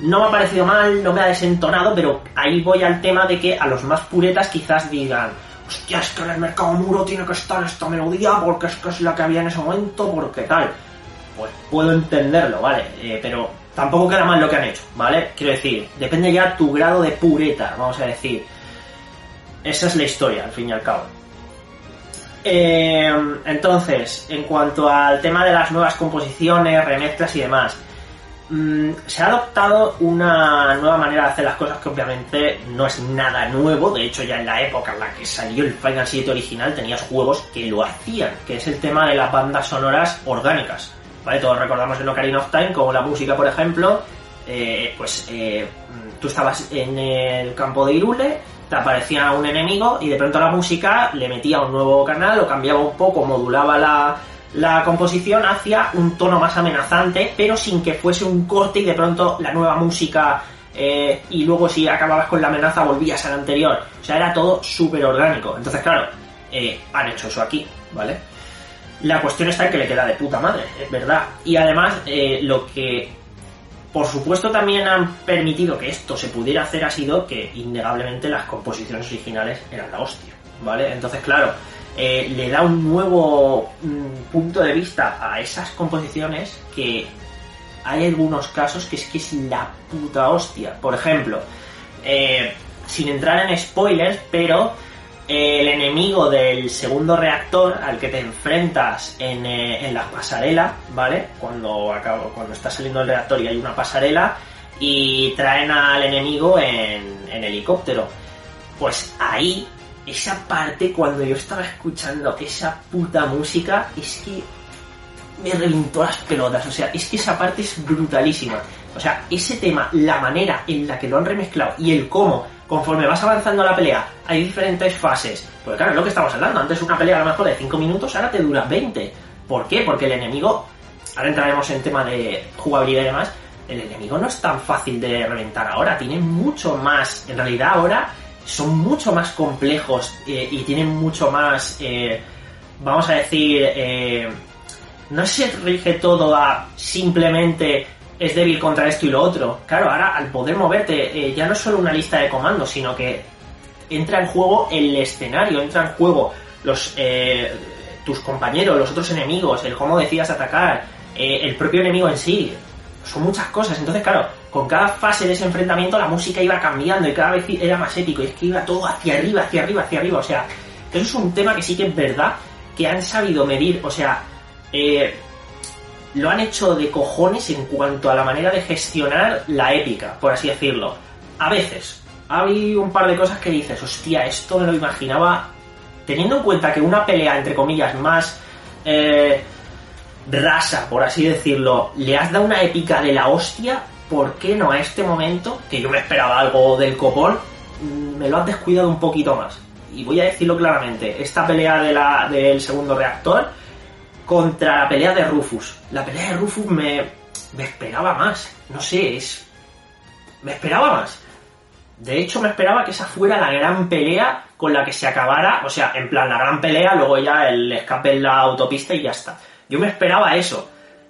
No me ha parecido mal, no me ha desentonado, pero ahí voy al tema de que a los más puretas quizás digan, hostia, es que en el mercado muro tiene que estar esta melodía porque es que es la que había en ese momento, porque tal. Pues puedo entenderlo, ¿vale? Eh, pero tampoco queda mal lo que han hecho, ¿vale? Quiero decir, depende ya tu grado de pureta, vamos a decir. Esa es la historia, al fin y al cabo. Eh, entonces, en cuanto al tema de las nuevas composiciones, remezclas y demás, Mm, se ha adoptado una nueva manera de hacer las cosas que obviamente no es nada nuevo. De hecho, ya en la época en la que salió el Final 7 original tenías juegos que lo hacían, que es el tema de las bandas sonoras orgánicas. ¿Vale? Todos recordamos en Ocarina of Time como la música, por ejemplo, eh, pues eh, tú estabas en el campo de Irule, te aparecía un enemigo y de pronto la música le metía un nuevo canal, lo cambiaba un poco, modulaba la, la composición hacia un tono más amenazante, pero sin que fuese un corte y de pronto la nueva música eh, y luego si acababas con la amenaza volvías al anterior. O sea, era todo súper orgánico. Entonces, claro, eh, han hecho eso aquí, ¿vale? La cuestión está en que le queda de puta madre, es verdad. Y además, eh, lo que por supuesto también han permitido que esto se pudiera hacer ha sido que innegablemente las composiciones originales eran la hostia, ¿vale? Entonces, claro, eh, le da un nuevo mm, punto de vista a esas composiciones que hay algunos casos que es que es la puta hostia. Por ejemplo, eh, sin entrar en spoilers, pero el enemigo del segundo reactor al que te enfrentas en, en la pasarela, ¿vale? Cuando, acabo, cuando está saliendo el reactor y hay una pasarela y traen al enemigo en, en helicóptero. Pues ahí esa parte, cuando yo estaba escuchando esa puta música, es que me reventó las pelotas. O sea, es que esa parte es brutalísima. O sea, ese tema, la manera en la que lo han remezclado y el cómo, conforme vas avanzando la pelea, hay diferentes fases. Porque claro, es lo que estamos hablando. Antes una pelea a lo mejor de 5 minutos, ahora te dura 20. ¿Por qué? Porque el enemigo, ahora entraremos en tema de jugabilidad y demás, el enemigo no es tan fácil de reventar ahora, tiene mucho más. En realidad ahora son mucho más complejos eh, y tienen mucho más, eh, vamos a decir, eh, no se rige todo a simplemente es débil contra esto y lo otro. Claro, ahora al poder moverte ya no es solo una lista de comandos, sino que entra en juego el escenario, entra en juego los tus compañeros, los otros enemigos, el cómo decidas atacar, el propio enemigo en sí. Son muchas cosas. Entonces, claro, con cada fase de ese enfrentamiento la música iba cambiando y cada vez era más épico y es que iba todo hacia arriba, hacia arriba, hacia arriba. O sea, eso es un tema que sí que es verdad que han sabido medir, o sea, eh, lo han hecho de cojones en cuanto a la manera de gestionar la épica, por así decirlo. A veces, hay un par de cosas que dices, hostia, esto me lo imaginaba teniendo en cuenta que una pelea, entre comillas, más eh, rasa, por así decirlo, le has dado una épica de la hostia, ¿por qué no a este momento, que yo me esperaba algo del copón, mm, me lo has descuidado un poquito más? Y voy a decirlo claramente, esta pelea de la, del segundo reactor contra la pelea de Rufus. La pelea de Rufus me, me esperaba más, no sé, es... Me esperaba más. De hecho, me esperaba que esa fuera la gran pelea con la que se acabara, o sea, en plan la gran pelea, luego ya el escape en la autopista y ya está. Yo me esperaba eso,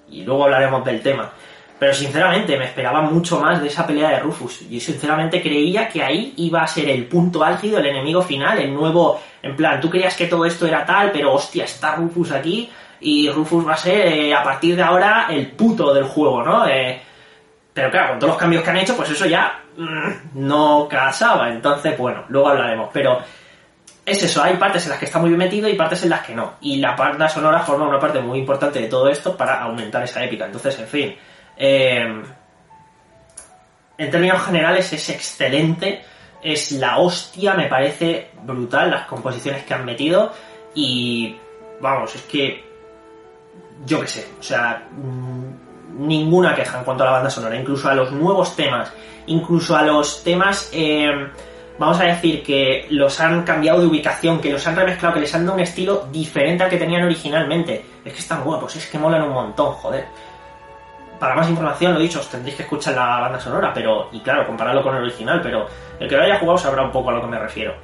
y luego hablaremos del tema. Pero sinceramente me esperaba mucho más de esa pelea de Rufus. Yo sinceramente creía que ahí iba a ser el punto álgido, el enemigo final, el nuevo... En plan, tú creías que todo esto era tal, pero hostia, está Rufus aquí y Rufus va a ser eh, a partir de ahora el puto del juego, ¿no? Eh, pero claro, con todos los cambios que han hecho, pues eso ya mm, no casaba. Entonces, bueno, luego hablaremos. Pero es eso, hay partes en las que está muy bien metido y partes en las que no. Y la banda sonora forma una parte muy importante de todo esto para aumentar esa épica. Entonces, en fin. Eh, en términos generales es excelente. Es la hostia, me parece brutal las composiciones que han metido. Y vamos, es que. Yo qué sé, o sea. mm, ninguna queja en cuanto a la banda sonora. Incluso a los nuevos temas. Incluso a los temas. eh, vamos a decir que los han cambiado de ubicación, que los han remezclado, que les han dado un estilo diferente al que tenían originalmente. Es que están guapos, es que molan un montón, joder. Para más información, lo dicho, os tendréis que escuchar la banda sonora, pero, y claro, compararlo con el original, pero el que lo haya jugado sabrá un poco a lo que me refiero.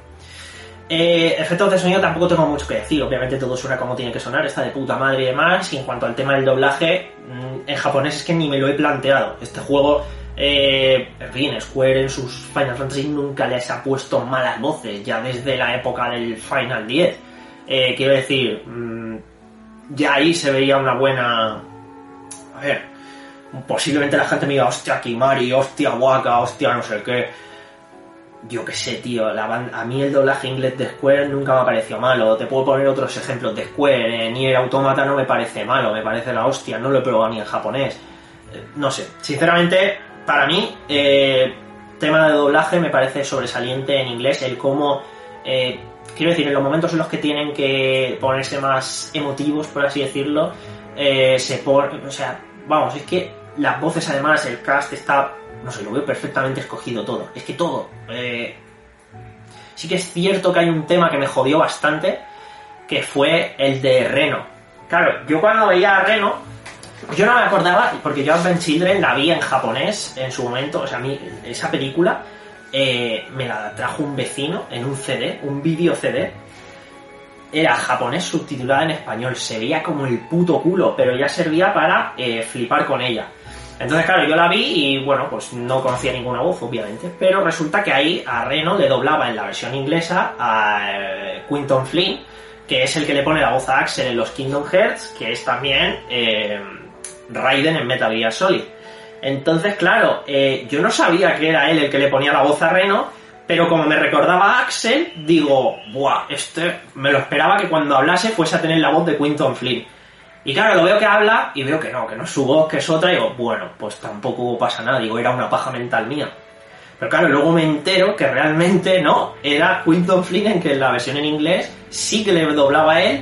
Eh, efectos de sonido tampoco tengo mucho que decir, obviamente todo suena como tiene que sonar, está de puta madre y demás, y en cuanto al tema del doblaje, mm, en japonés es que ni me lo he planteado. Este juego eh, en fin, Square en sus Final Fantasy nunca les ha puesto malas voces, ya desde la época del Final 10. Eh, quiero decir, mm, ya ahí se veía una buena... A ver, posiblemente la gente me diga, hostia, Kimari, hostia, Waka, hostia, no sé qué. Yo qué sé, tío, la ban- a mí el doblaje inglés de Square nunca me ha parecido malo. Te puedo poner otros ejemplos de Square. Eh, ni el Automata no me parece malo, me parece la hostia. No lo he probado ni en japonés. Eh, no sé, sinceramente, para mí, eh, tema de doblaje me parece sobresaliente en inglés. El cómo, eh, quiero decir, en los momentos en los que tienen que ponerse más emotivos, por así decirlo, se pone, o sea, vamos, es que las voces además, el cast está, no sé, lo veo perfectamente escogido todo. Es que todo. eh, sí que es cierto que hay un tema que me jodió bastante, que fue el de Reno. Claro, yo cuando veía a Reno, yo no me acordaba, porque yo Advent Children la vi en japonés en su momento, o sea, a mí esa película eh, me la trajo un vecino en un CD, un vídeo CD. Era japonés subtitulada en español, se veía como el puto culo, pero ya servía para eh, flipar con ella. Entonces, claro, yo la vi y bueno, pues no conocía ninguna voz, obviamente, pero resulta que ahí a Reno le doblaba en la versión inglesa a eh, Quinton Flynn, que es el que le pone la voz a Axel en los Kingdom Hearts, que es también eh, Raiden en Metal Gear Solid. Entonces, claro, eh, yo no sabía que era él el que le ponía la voz a Reno, pero como me recordaba a Axel, digo, buah, este me lo esperaba que cuando hablase fuese a tener la voz de Quinton Flynn. Y claro, lo veo que habla y veo que no, que no es su voz, que es otra, y digo, bueno, pues tampoco pasa nada, digo, era una paja mental mía. Pero claro, luego me entero que realmente no, era Quinton Flynn que en la versión en inglés sí que le doblaba a él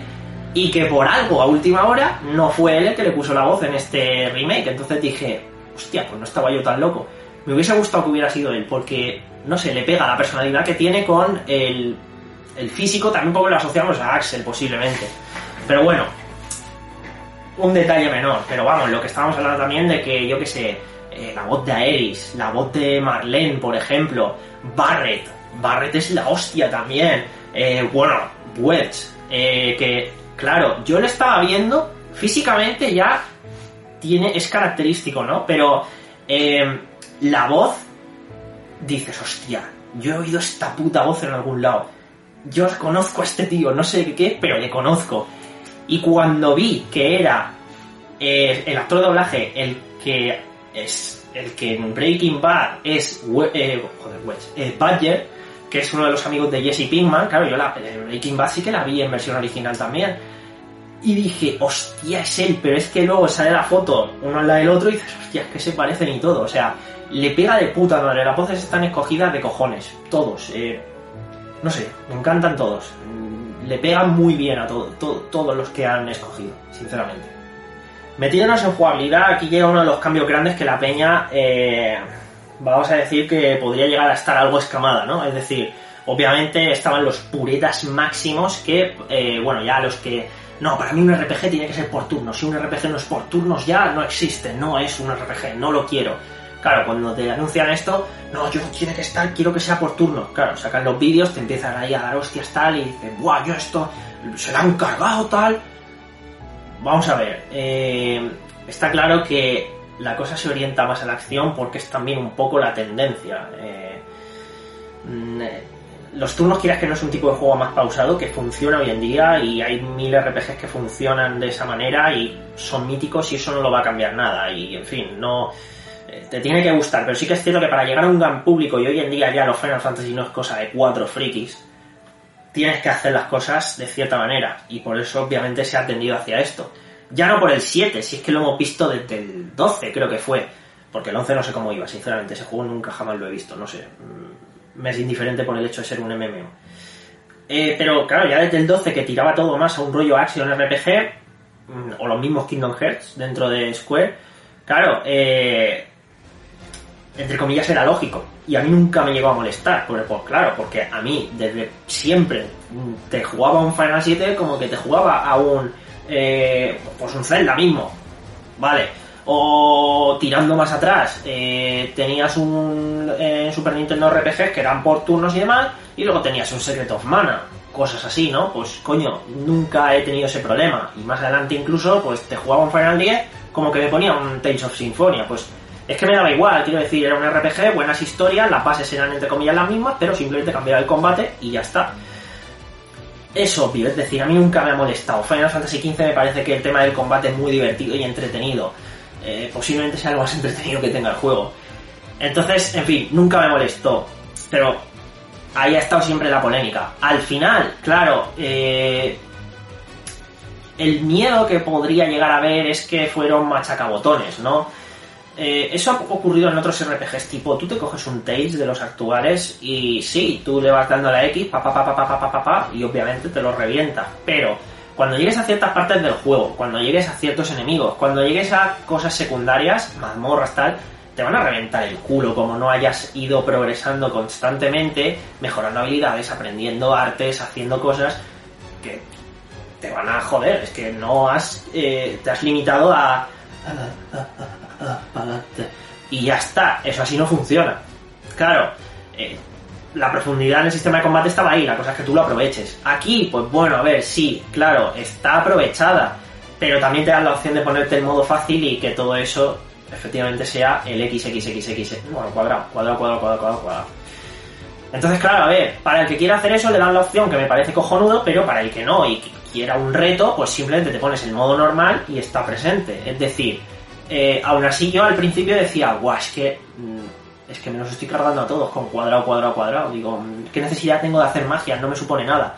y que por algo a última hora no fue él el que le puso la voz en este remake. Entonces dije, hostia, pues no estaba yo tan loco. Me hubiese gustado que hubiera sido él, porque, no sé, le pega la personalidad que tiene con el, el físico, también porque lo asociamos a Axel posiblemente. Pero bueno, un detalle menor, pero vamos, lo que estábamos hablando también de que, yo qué sé, eh, la voz de Aeris, la voz de Marlene, por ejemplo, Barret, Barret es la hostia también, eh, bueno, Wedge, eh, que, claro, yo lo estaba viendo, físicamente ya tiene, es característico, ¿no? Pero eh, la voz, dices, hostia, yo he oído esta puta voz en algún lado. Yo conozco a este tío, no sé qué, pero le conozco. Y cuando vi que era eh, el actor de doblaje el que es el que en Breaking Bad es eh, joder, eh, Badger, que es uno de los amigos de Jesse Pinkman, claro, yo la eh, Breaking Bad sí que la vi en versión original también. Y dije, hostia, es él, pero es que luego sale la foto uno al lado del otro y dices, hostia, es que se parecen y todo. O sea, le pega de puta madre. Las voces están escogidas de cojones, todos. eh, no sé, me encantan todos. Le pegan muy bien a todo, todo- todos los que han escogido, sinceramente. Metiéndonos en jugabilidad, aquí llega uno de los cambios grandes que la peña, eh, vamos a decir que podría llegar a estar algo escamada, ¿no? Es decir, obviamente estaban los puretas máximos que, eh, bueno, ya los que... No, para mí un RPG tiene que ser por turnos. Si un RPG no es por turnos ya no existe, no es un RPG, no lo quiero. Claro, cuando te anuncian esto, no, yo tiene que estar, quiero que sea por turnos. Claro, sacan los vídeos, te empiezan ahí a dar hostias tal y dicen, buah, yo esto se la han cargado tal. Vamos a ver, eh, está claro que la cosa se orienta más a la acción porque es también un poco la tendencia. Eh, mm, eh, los turnos quieras que no es un tipo de juego más pausado que funciona hoy en día y hay mil RPGs que funcionan de esa manera y son míticos y eso no lo va a cambiar nada y en fin, no te tiene que gustar, pero sí que es cierto que para llegar a un gran público y hoy en día ya los Final Fantasy no es cosa de cuatro frikis, tienes que hacer las cosas de cierta manera y por eso obviamente se ha tendido hacia esto. Ya no por el 7, si es que lo hemos visto desde el 12 creo que fue, porque el 11 no sé cómo iba, sinceramente, ese juego nunca jamás lo he visto, no sé, mm, me es indiferente por el hecho de ser un MMO. Eh, pero claro, ya desde el 12 que tiraba todo más a un rollo action RPG, mm, o los mismos Kingdom Hearts dentro de Square, claro, eh, entre comillas, era lógico. Y a mí nunca me llegó a molestar, pues, pues claro, porque a mí desde siempre te jugaba un Final 7 como que te jugaba a un, eh, pues un Zelda mismo, ¿vale? O tirando más atrás, eh, tenías un eh, Super Nintendo RPG que eran por turnos y demás, y luego tenías un Secret of Mana, cosas así, ¿no? Pues coño, nunca he tenido ese problema. Y más adelante incluso, pues te jugaba un Final 10 como que me ponía un Tales of Symphonia, pues es que me daba igual, quiero decir, era un RPG, buenas historias, las bases eran entre comillas las mismas, pero simplemente cambiaba el combate y ya está. Es obvio, es decir, a mí nunca me ha molestado. Final Fantasy XV me parece que el tema del combate es muy divertido y entretenido. Eh, posiblemente sea lo más entretenido que tenga el juego. Entonces, en fin, nunca me molestó. Pero ahí ha estado siempre la polémica. Al final, claro, eh, el miedo que podría llegar a ver es que fueron machacabotones, ¿no? Eh, eso ha ocurrido en otros RPGs, tipo, tú te coges un Tales de los actuales y sí, tú le vas dando la X, pa, pa, pa, pa, pa, pa, pa, pa, y obviamente te lo revienta. Pero cuando llegues a ciertas partes del juego, cuando llegues a ciertos enemigos, cuando llegues a cosas secundarias, mazmorras, tal, te van a reventar el culo como no hayas ido progresando constantemente, mejorando habilidades, aprendiendo artes, haciendo cosas que te van a joder. Es que no has, eh, te has limitado a y ya está, eso así no funciona. Claro, eh, la profundidad en el sistema de combate estaba ahí, la cosa es que tú lo aproveches. Aquí, pues bueno, a ver, sí, claro, está aprovechada, pero también te dan la opción de ponerte en modo fácil y que todo eso efectivamente sea el XXXX, bueno, cuadrado, cuadrado, cuadrado, cuadrado, cuadrado, Entonces, claro, a ver, para el que quiera hacer eso le dan la opción que me parece cojonudo, pero para el que no y que quiera un reto, pues simplemente te pones en modo normal y está presente. Es decir, eh, aún así yo al principio decía, guau, es que mm, es que me los estoy cargando a todos con cuadrado, cuadrado, cuadrado. Digo, mm, ¿qué necesidad tengo de hacer magia? No me supone nada.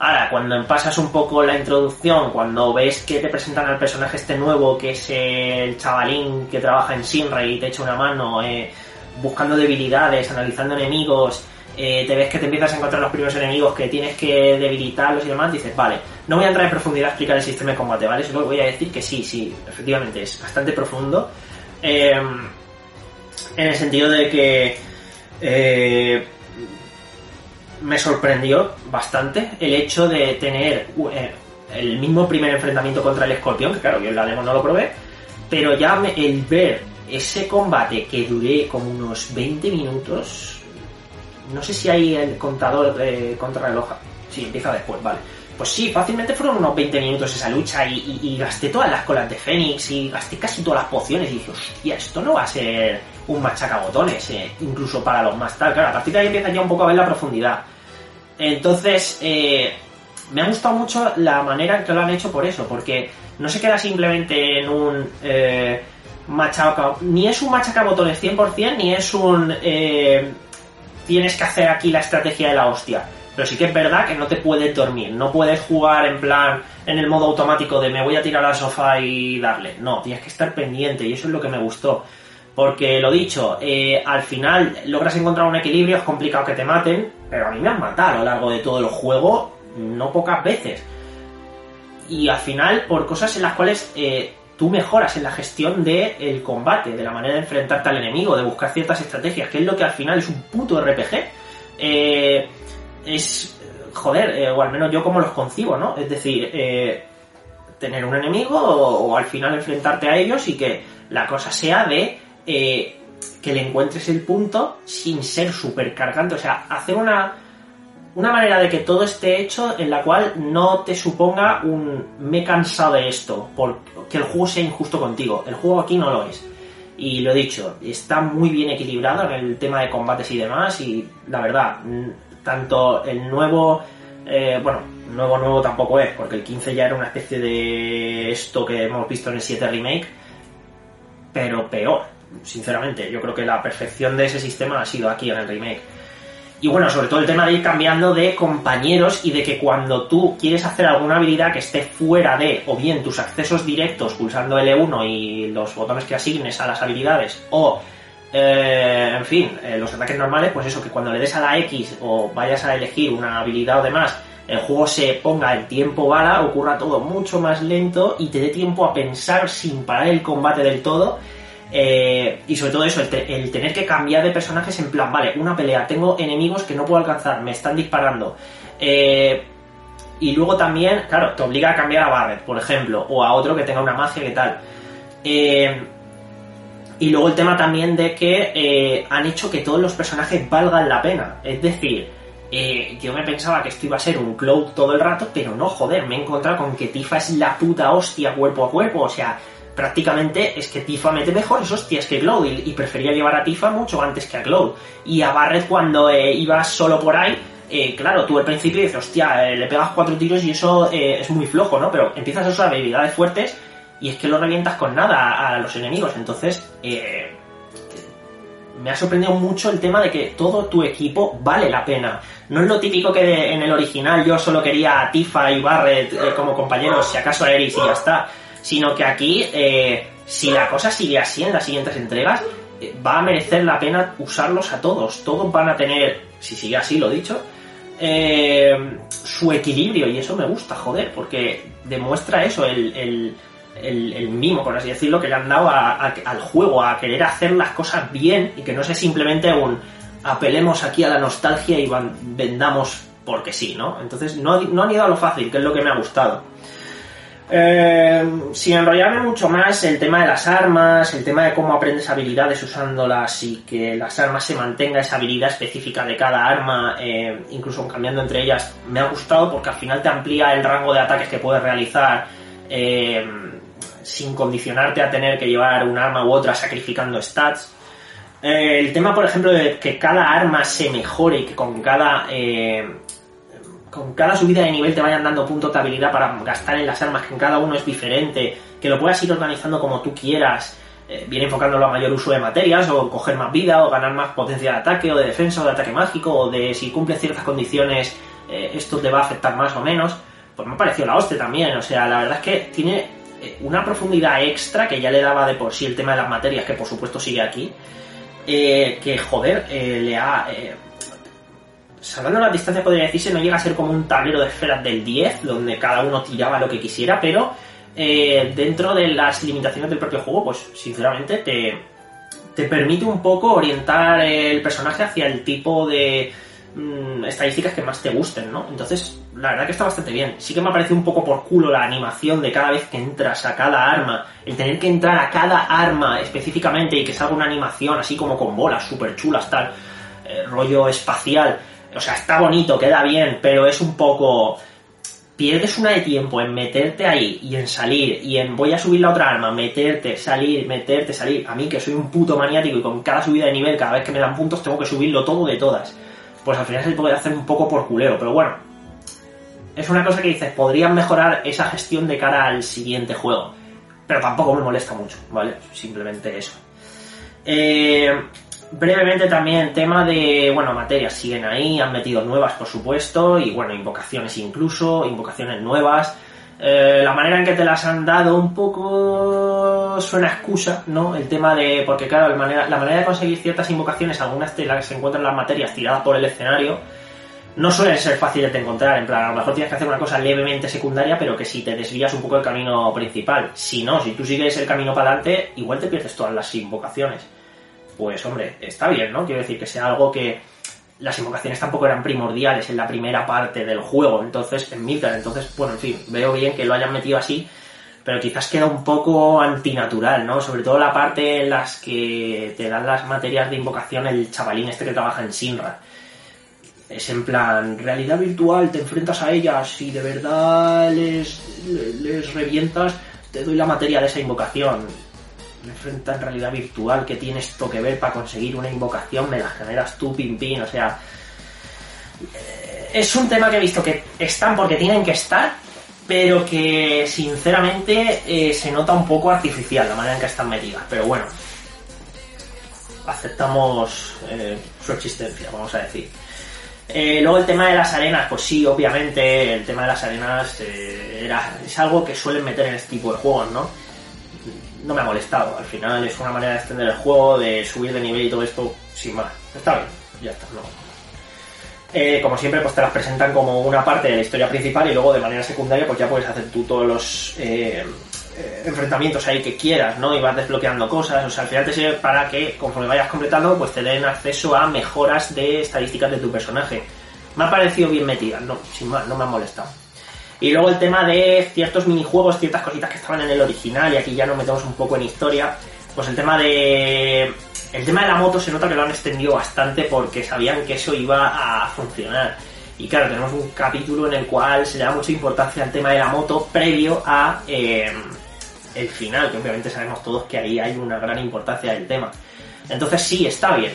Ahora, cuando pasas un poco la introducción, cuando ves que te presentan al personaje este nuevo, que es el chavalín que trabaja en Sinra y te echa una mano, eh, buscando debilidades, analizando enemigos, eh, te ves que te empiezas a encontrar los primeros enemigos que tienes que debilitarlos y demás, dices, vale, no voy a entrar en profundidad a explicar el sistema de combate, ¿vale? Solo voy a decir que sí, sí, efectivamente es bastante profundo. Em, en el sentido de que eh, me sorprendió bastante el hecho de tener eh, el mismo primer enfrentamiento contra el escorpión, que claro, yo en la demo no lo probé, pero ya el ver ese combate que duré como unos 20 minutos, no sé si hay el contador de contrarreloj. Sí, empieza después, vale. Pues sí, fácilmente fueron unos 20 minutos esa lucha y, gasté todas las colas de Fénix y gasté casi todas las pociones y dije, hostia, esto no va a ser un machacabotones, eh, incluso para los más tal. Claro, a partir de ahí empieza ya un poco a ver la profundidad. Entonces, eh, me ha gustado mucho la manera en que lo han hecho por eso, porque no se queda simplemente en un eh, ni es un machacabotones 100%, ni es un eh, tienes que hacer aquí la estrategia de la hostia. Pero sí que es verdad que no te puedes dormir, no puedes jugar en plan en el modo automático de me voy a tirar al sofá y darle. No, tienes que estar pendiente y eso es lo que me gustó. Porque lo dicho, eh, al final logras encontrar un equilibrio, es complicado que te maten, pero a mí me han matado a lo largo de todo el juego, no pocas veces. Y al final, por cosas en las cuales eh, tú mejoras en la gestión del combate, de la manera de enfrentarte al enemigo, de buscar ciertas estrategias, que es lo que al final es un puto RPG. Eh, es, joder, eh, o al menos yo como los concibo, ¿no? Es decir, eh, tener un enemigo o, al final enfrentarte a ellos y que la cosa sea de que le encuentres el punto sin ser súper cargante, o sea, hacer una una manera de que todo esté hecho en la cual no te suponga un me he cansado de esto, porque el juego sea injusto contigo. El juego aquí no lo es. Y lo he dicho, está muy bien equilibrado en el tema de combates y demás. Y la verdad, tanto el nuevo, eh, bueno, nuevo nuevo tampoco es, porque el 15 ya era una especie de esto que hemos visto en el 7 remake, pero peor, sinceramente. Yo creo que la perfección de ese sistema ha sido aquí en el remake. Y bueno, sobre todo el tema de ir cambiando de compañeros y de que cuando tú quieres hacer alguna habilidad que esté fuera de, o bien tus accesos directos pulsando L1 y los botones que asignes a las habilidades, o, eh, en fin, eh, los ataques normales, pues eso, que cuando le des a la X o vayas a elegir una habilidad o demás, el juego se ponga en tiempo bala, ocurra todo mucho más lento y te dé tiempo a pensar sin parar el combate del todo eh, y sobre todo eso, el, tener que cambiar de personajes en plan, vale, una pelea, tengo enemigos que no puedo alcanzar, me están disparando. Eh, y luego también, claro, te obliga a cambiar a Barret, por ejemplo, o a otro que tenga una magia, que tal. Eh, y luego el tema también de que han hecho que todos los personajes valgan la pena. Es decir, yo me pensaba que esto iba a ser un Cloud todo el rato, pero no, joder, me he encontrado con que Tifa es la puta hostia cuerpo a cuerpo. O sea, prácticamente es que Tifa mete mejores hostias que Cloud y, prefería llevar a Tifa mucho antes que a Cloud. Y a Barret cuando eh, ibas solo por ahí, eh, claro, tú al principio dices, hostia, eh, le pegas cuatro tiros y eso es muy flojo, ¿no? Pero empiezas a usar habilidades fuertes y es que lo revientas con nada a, los enemigos. Entonces, me ha sorprendido mucho el tema de que todo tu equipo vale la pena. No es lo típico que en el original yo solo quería a Tifa y Barret como compañeros, si acaso a Eris y ya está sino que aquí, eh, si la cosa sigue así en las siguientes entregas, eh, va a merecer la pena usarlos a todos. Todos van a tener, si sigue así, lo dicho, eh, su equilibrio y eso me gusta, joder, porque demuestra eso, el, mimo, por así decirlo, que le han dado al juego, a querer hacer las cosas bien y que no sea simplemente un apelemos aquí a la nostalgia y vendamos porque sí, ¿no? Entonces no, no han ido a lo fácil, que es lo que me ha gustado. Eh, sin enrollarme mucho más, el tema de las armas, el tema de cómo aprendes habilidades usándolas y que las armas se mantenga esa habilidad específica de cada arma, eh, incluso cambiando entre ellas, me ha gustado porque al final te amplía el rango de ataques que puedes realizar eh, sin condicionarte a tener que llevar un arma u otra sacrificando stats. el tema, por ejemplo, de que cada arma se mejore y que con cada con cada subida de nivel te vayan dando puntos de habilidad para gastar en las armas, que en cada uno es diferente, que lo puedas ir organizando como tú quieras, eh, bien enfocándolo a mayor uso de materias, o coger más vida, o ganar más potencia de ataque, o de defensa, o de ataque mágico, o de si cumple ciertas condiciones, eh, esto te va a afectar más o menos, pues me ha parecido la hostia también, o sea, la verdad es que tiene eh, una profundidad extra que ya le daba de por sí el tema de las materias, que por supuesto sigue aquí, que joder, le ha salvando la distancia podría decirse, no llega a ser como un tablero de esferas del 10, donde cada uno tiraba lo que quisiera, pero eh, dentro de las limitaciones del propio juego, pues sinceramente te, te permite un poco orientar el personaje hacia el tipo de mm, estadísticas que más te gusten, ¿no? Entonces, la verdad que está bastante bien. Sí que me ha parecido un poco por culo la animación de cada vez que entras a cada arma, el tener que entrar a cada arma específicamente y que salga una animación así como con bolas súper chulas, tal, eh, rollo espacial o sea, está bonito, queda bien, pero es un poco... Pierdes una de tiempo en meterte ahí y en salir y en voy a subir la otra arma, meterte, salir, meterte, salir. A mí que soy un puto maniático y con cada subida de nivel, cada vez que me dan puntos, tengo que subirlo todo de todas. Pues al final se puede hacer un poco por culeo, pero bueno. Es una cosa que dices, podrían mejorar esa gestión de cara al siguiente juego. Pero tampoco me molesta mucho, ¿vale? Simplemente eso. Eh, Brevemente también tema de, bueno, materias siguen ahí, han metido nuevas por supuesto, y bueno, invocaciones incluso, invocaciones nuevas. Eh, la manera en que te las han dado un poco suena excusa, ¿no? El tema de, porque claro, la manera, la manera de conseguir ciertas invocaciones, algunas de las que se encuentran las materias tiradas por el escenario, no suelen ser fáciles de encontrar. En plan, a lo mejor tienes que hacer una cosa levemente secundaria, pero que si te desvías un poco del camino principal. Si no, si tú sigues el camino para adelante, igual te pierdes todas las invocaciones pues hombre, está bien, ¿no? Quiero decir que sea algo que las invocaciones tampoco eran primordiales en la primera parte del juego, entonces, en Midgar, entonces, bueno, en fin, veo bien que lo hayan metido así, pero quizás queda un poco antinatural, ¿no? Sobre todo la parte en las que te dan las materias de invocación el chavalín este que trabaja en Sinra. Es en plan, realidad virtual, te enfrentas a ellas y de verdad les, les revientas, te doy la materia de esa invocación enfrenta en realidad virtual, que tiene esto que ver para conseguir una invocación, me la generas tú, pin pin, o sea... eh, Es un tema que he visto que están porque tienen que estar, pero que sinceramente eh, se nota un poco artificial la manera en que están metidas. Pero bueno, aceptamos eh, su existencia, vamos a decir. Luego el tema de las arenas, pues sí, obviamente el tema de las arenas era, es algo que suelen meter en este tipo de juegos, ¿no? No me ha molestado, al final es una manera de extender el juego, de subir de nivel y todo esto, sin más. Está bien, ya está, no. Eh, como siempre, pues te las presentan como una parte de la historia principal y luego de manera secundaria, pues ya puedes hacer tú todos los eh, eh, enfrentamientos ahí que quieras, ¿no? Y vas desbloqueando cosas, o sea, al final te sirve para que conforme vayas completando, pues te den acceso a mejoras de estadísticas de tu personaje. Me ha parecido bien metida, no, sin más, no me ha molestado. Y luego el tema de ciertos minijuegos, ciertas cositas que estaban en el original, y aquí ya nos metemos un poco en historia, pues el tema de... El tema de la moto se nota que lo han extendido bastante porque sabían que eso iba a funcionar. Y claro, tenemos un capítulo en el cual se le da mucha importancia al tema de la moto previo a eh, el final, que obviamente sabemos todos que ahí hay una gran importancia del tema. Entonces sí, está bien.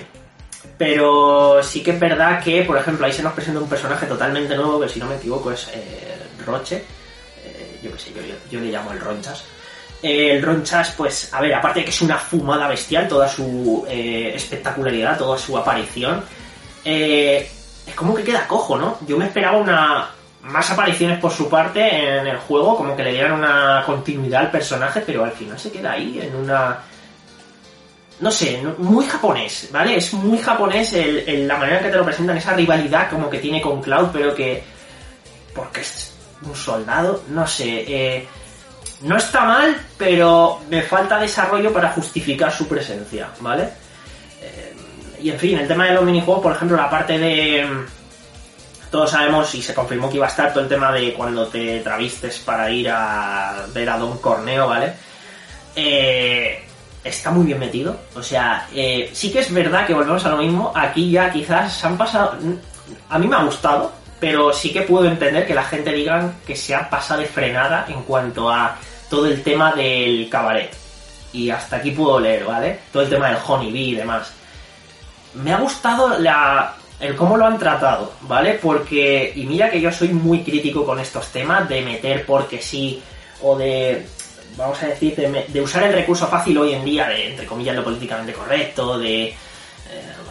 Pero sí que es verdad que, por ejemplo, ahí se nos presenta un personaje totalmente nuevo, que si no me equivoco es eh, Roche. Eh, yo qué sé, yo, yo, le llamo el Ronchas. Eh, el Ronchas, pues, a ver, aparte de que es una fumada bestial, toda su eh, espectacularidad, toda su aparición, es como que queda cojo, ¿no? Yo me esperaba una más apariciones por su parte en el juego, como que le dieran una continuidad al personaje, pero al final se queda ahí en una... No sé, muy japonés, ¿vale? Es muy japonés el- la manera en que te lo presentan, esa rivalidad como que tiene con Cloud, pero que... Porque es un soldado, no sé, eh, no está mal, pero me falta desarrollo para justificar su presencia, ¿vale? Eh, y en fin, el tema de los minijuegos, por ejemplo, la parte de... mm, Todos sabemos y se confirmó que iba a estar todo el tema de cuando te travistes para ir a ver a Don Corneo, ¿vale? Eh, está muy bien metido. O sea, eh, sí que es verdad que volvemos a lo mismo. Aquí ya quizás se han pasado... A mí me ha gustado, pero sí que puedo entender que la gente diga que se ha pasado de frenada en cuanto a todo el tema del cabaret. Y hasta aquí puedo leer, ¿vale? Todo el tema del honeybee y demás. Me ha gustado la, el cómo lo han tratado, ¿vale? Porque, y mira que yo soy muy crítico con estos temas de meter porque sí, o de, vamos a decir, de, de usar el recurso fácil hoy en día, de, entre comillas, lo políticamente correcto, de,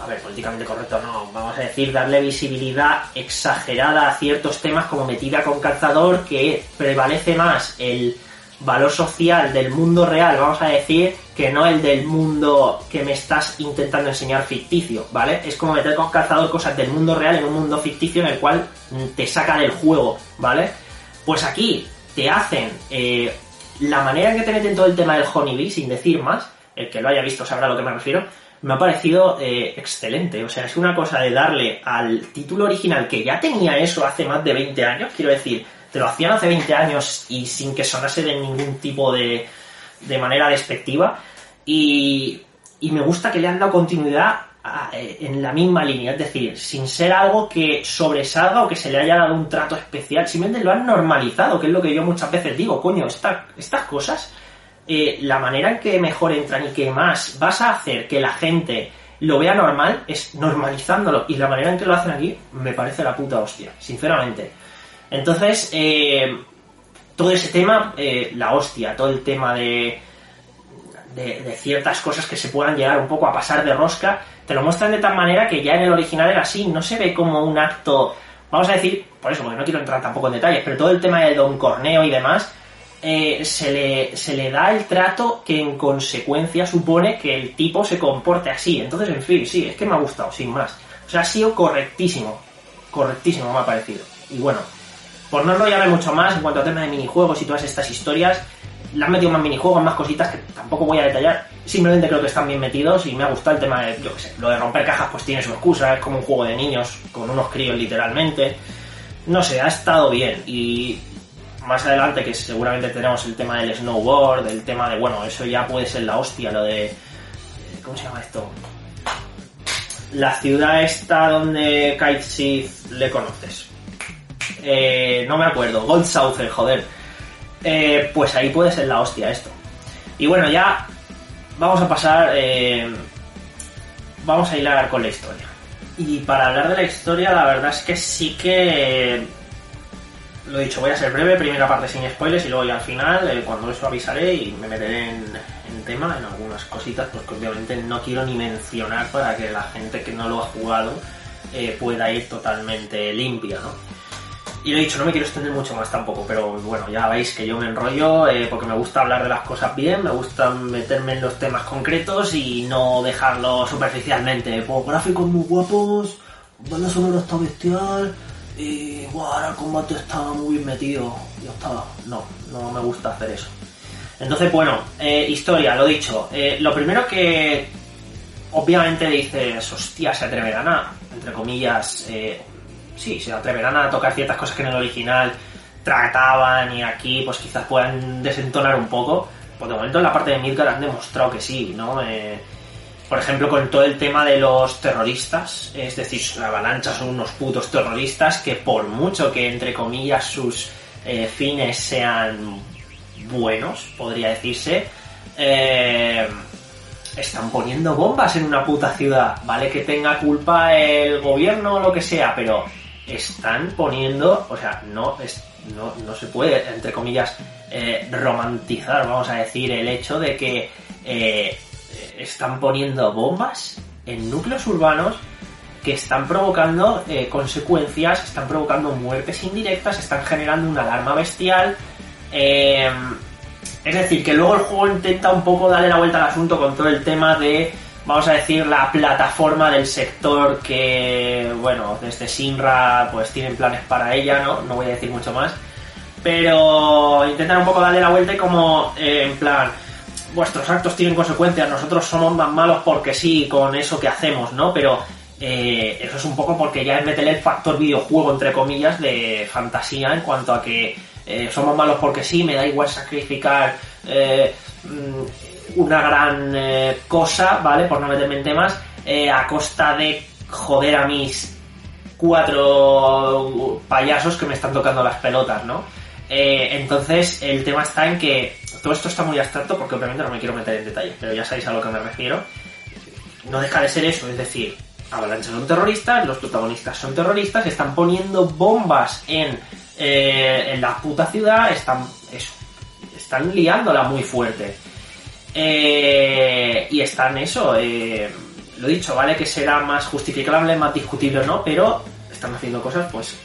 a ver, políticamente correcto no, vamos a decir, darle visibilidad exagerada a ciertos temas como metida con calzador, que prevalece más el valor social del mundo real, vamos a decir, que no el del mundo que me estás intentando enseñar ficticio, ¿vale? Es como meter con calzador cosas del mundo real en un mundo ficticio en el cual te saca del juego, ¿vale? Pues aquí te hacen eh, la manera en que te meten todo el tema del honeybee, sin decir más, el que lo haya visto sabrá a lo que me refiero, me ha parecido eh, excelente. O sea, es una cosa de darle al título original, que ya tenía eso hace más de 20 años, quiero decir, te lo hacían hace 20 años y sin que sonase de ningún tipo de, de manera despectiva. Y, y me gusta que le han dado continuidad eh, en la misma línea, es decir, sin ser algo que sobresalga o que se le haya dado un trato especial, simplemente lo han normalizado, que es lo que yo muchas veces digo, coño, esta- estas cosas, eh, la manera en que mejor entran y que más vas a hacer que la gente lo vea normal es normalizándolo, y la manera en que lo hacen aquí me parece la puta hostia, sinceramente. Entonces, eh, todo ese tema, eh, la hostia, todo el tema de, de, de ciertas cosas que se puedan llegar un poco a pasar de rosca, te lo muestran de tal manera que ya en el original era así, no se ve como un acto, vamos a decir, por eso, porque no quiero entrar tampoco en detalles, pero todo el tema del Don Corneo y demás, eh, se, le, se le da el trato que en consecuencia supone que el tipo se comporte así. Entonces, en fin, sí, es que me ha gustado, sin más. O sea, ha sido correctísimo, correctísimo me ha parecido. Y bueno, por no enrollarme mucho más en cuanto a tema de minijuegos y todas estas historias, le han metido más minijuegos, más cositas que tampoco voy a detallar. Simplemente creo que están bien metidos y me ha gustado el tema de, yo qué sé, lo de romper cajas pues tiene su excusa, es como un juego de niños con unos críos literalmente. No sé, ha estado bien y más adelante que seguramente tenemos el tema del snowboard, el tema de, bueno, eso ya puede ser la hostia, lo de... eh, ¿Cómo se llama esto? La ciudad esta donde Kite le conoces. Eh, no me acuerdo, Gold Southern, joder. Eh, pues ahí puede ser la hostia esto. Y bueno, ya vamos a pasar, eh, vamos a hilar con la historia. Y para hablar de la historia, la verdad es que sí que, lo dicho, voy a ser breve, primera parte sin spoilers y luego ya al final, eh, cuando eso avisaré y me meteré en, en tema, en algunas cositas, pues que obviamente no quiero ni mencionar para que la gente que no lo ha jugado eh, pueda ir totalmente limpia, ¿no? Y lo dicho, no me quiero extender mucho más tampoco, pero bueno, ya veis que yo me enrollo eh, porque me gusta hablar de las cosas bien, me gusta meterme en los temas concretos y no dejarlo superficialmente. Pues gráficos muy guapos, banda sonora está bestial y bueno, ahora el combate está muy metido. Ya está, no, no me gusta hacer eso. Entonces, bueno, eh, historia, lo dicho. Eh, lo primero que obviamente dices, hostia, se atreverán a, entre comillas, eh, sí, se atreverán a tocar ciertas cosas que en el original trataban y aquí pues quizás puedan desentonar un poco. Pues de momento en la parte de Midgard han demostrado que sí, ¿no? Eh, por ejemplo, con todo el tema de los terroristas, es decir, la avalancha son unos putos terroristas que por mucho que entre comillas sus eh, fines sean buenos, podría decirse, eh, están poniendo bombas en una puta ciudad, ¿vale? Que tenga culpa el gobierno o lo que sea, pero están poniendo, o sea, no, es, no, no se puede, entre comillas, eh, romantizar, vamos a decir, el hecho de que eh, están poniendo bombas en núcleos urbanos que están provocando eh, consecuencias, están provocando muertes indirectas, están generando una alarma bestial. Eh, es decir, que luego el juego intenta un poco darle la vuelta al asunto con todo el tema de, vamos a decir, la plataforma del sector que, bueno, desde Sinra pues tienen planes para ella, ¿no? No voy a decir mucho más. Pero intentan un poco darle la vuelta y como, eh, en plan, vuestros actos tienen consecuencias, nosotros somos más malos porque sí, con eso que hacemos, ¿no? Pero eh, eso es un poco porque ya es meterle el factor videojuego, entre comillas, de fantasía en cuanto a que eh, somos malos porque sí, me da igual sacrificar eh, mm, una gran eh, cosa, ¿vale? Por no meterme en temas, a costa de joder a mis cuatro payasos que me están tocando las pelotas, ¿no? Entonces, el tema está en que todo esto está muy abstracto porque obviamente no me quiero meter en detalles, pero ya sabéis a lo que me refiero. No deja de ser eso, es decir, Avalancha son terroristas, los protagonistas son terroristas, están poniendo bombas en, eh, en la puta ciudad, están, eso, están liándola muy fuerte. Eh, y están eso, eh, lo dicho, vale que será más justificable, más discutible o no, pero están haciendo cosas pues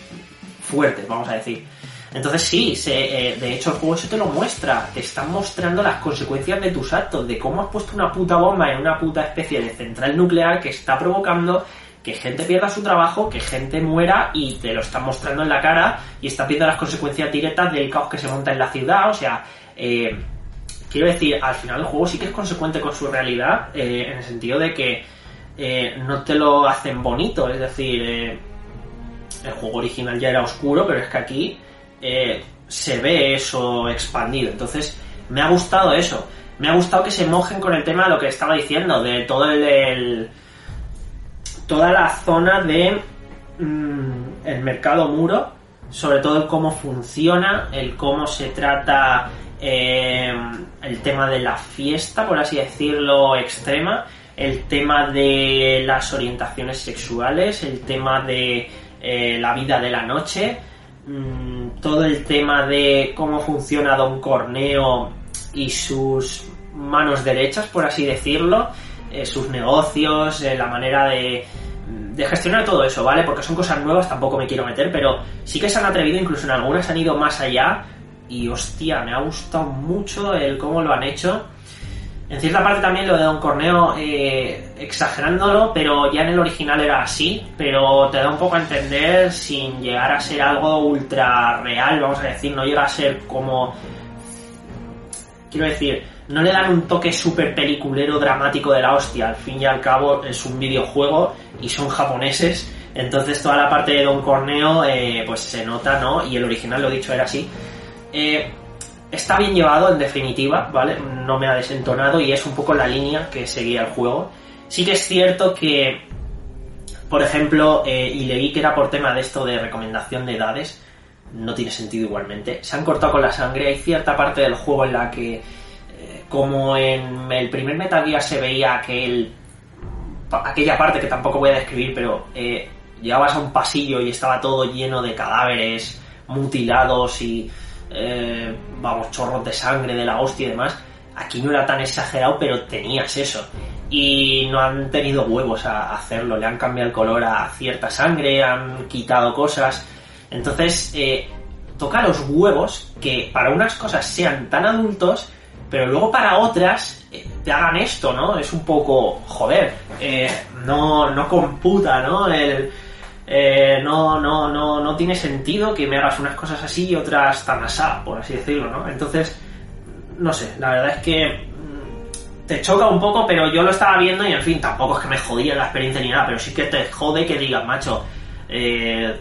fuertes, vamos a decir. Entonces sí, se, eh, de hecho el juego eso te lo muestra, te están mostrando las consecuencias de tus actos, de cómo has puesto una puta bomba en una puta especie de central nuclear que está provocando que gente pierda su trabajo, que gente muera y te lo están mostrando en la cara y estás viendo las consecuencias directas del caos que se monta en la ciudad, o sea, eh, quiero decir, al final el juego sí que es consecuente con su realidad, eh, en el sentido de que eh, no te lo hacen bonito, es decir, eh, el juego original ya era oscuro, pero es que aquí eh, se ve eso expandido. Entonces, me ha gustado eso. Me ha gustado que se mojen con el tema de lo que estaba diciendo, de todo el. toda la zona de. mm, el mercado muro, sobre todo cómo funciona, el cómo se trata eh, el tema de la fiesta, por así decirlo, extrema, el tema de las orientaciones sexuales, el tema de eh, la vida de la noche, mm, todo el tema de cómo funciona Don Corneo y sus manos derechas, por así decirlo, eh, sus negocios, eh, la manera de, de gestionar todo eso, ¿vale? Porque son cosas nuevas, tampoco me quiero meter, pero sí que se han atrevido, incluso en algunas han ido más allá y hostia, me ha gustado mucho el cómo lo han hecho. En cierta parte también lo de Don Corneo eh, exagerándolo, pero ya en el original era así, pero te da un poco a entender sin llegar a ser algo ultra real, vamos a decir, no llega a ser como... Quiero decir, no le dan un toque súper peliculero dramático de la hostia, al fin y al cabo es un videojuego y son japoneses, entonces toda la parte de Don Corneo eh, pues se nota, ¿no? Y el original, lo dicho, era así. Eh, está bien llevado en definitiva, ¿vale? No me ha desentonado y es un poco la línea que seguía el juego. Sí que es cierto que, por ejemplo, eh, y leí que era por tema de esto de recomendación de edades, no tiene sentido igualmente. Se han cortado con la sangre, hay cierta parte del juego en la que, eh, como en el primer Metal se veía aquel aquella parte que tampoco voy a describir, pero eh, llegabas a un pasillo y estaba todo lleno de cadáveres mutilados y eh, vamos, chorros de sangre de la hostia y demás. Aquí no era tan exagerado, pero tenías eso. Y no han tenido huevos a hacerlo. Le han cambiado el color a cierta sangre, han quitado cosas. Entonces, eh, toca los huevos que para unas cosas sean tan adultos, pero luego para otras eh, te hagan esto, ¿no? Es un poco, joder, eh, no, no computa, ¿no? El, eh, no, no, no, no tiene sentido que me hagas unas cosas así y otras tan asá, por así decirlo, ¿no? Entonces, no sé, la verdad es que mm, te choca un poco, pero yo lo estaba viendo y en fin, tampoco es que me jodía la experiencia ni nada, pero sí que te jode que digas, macho, eh,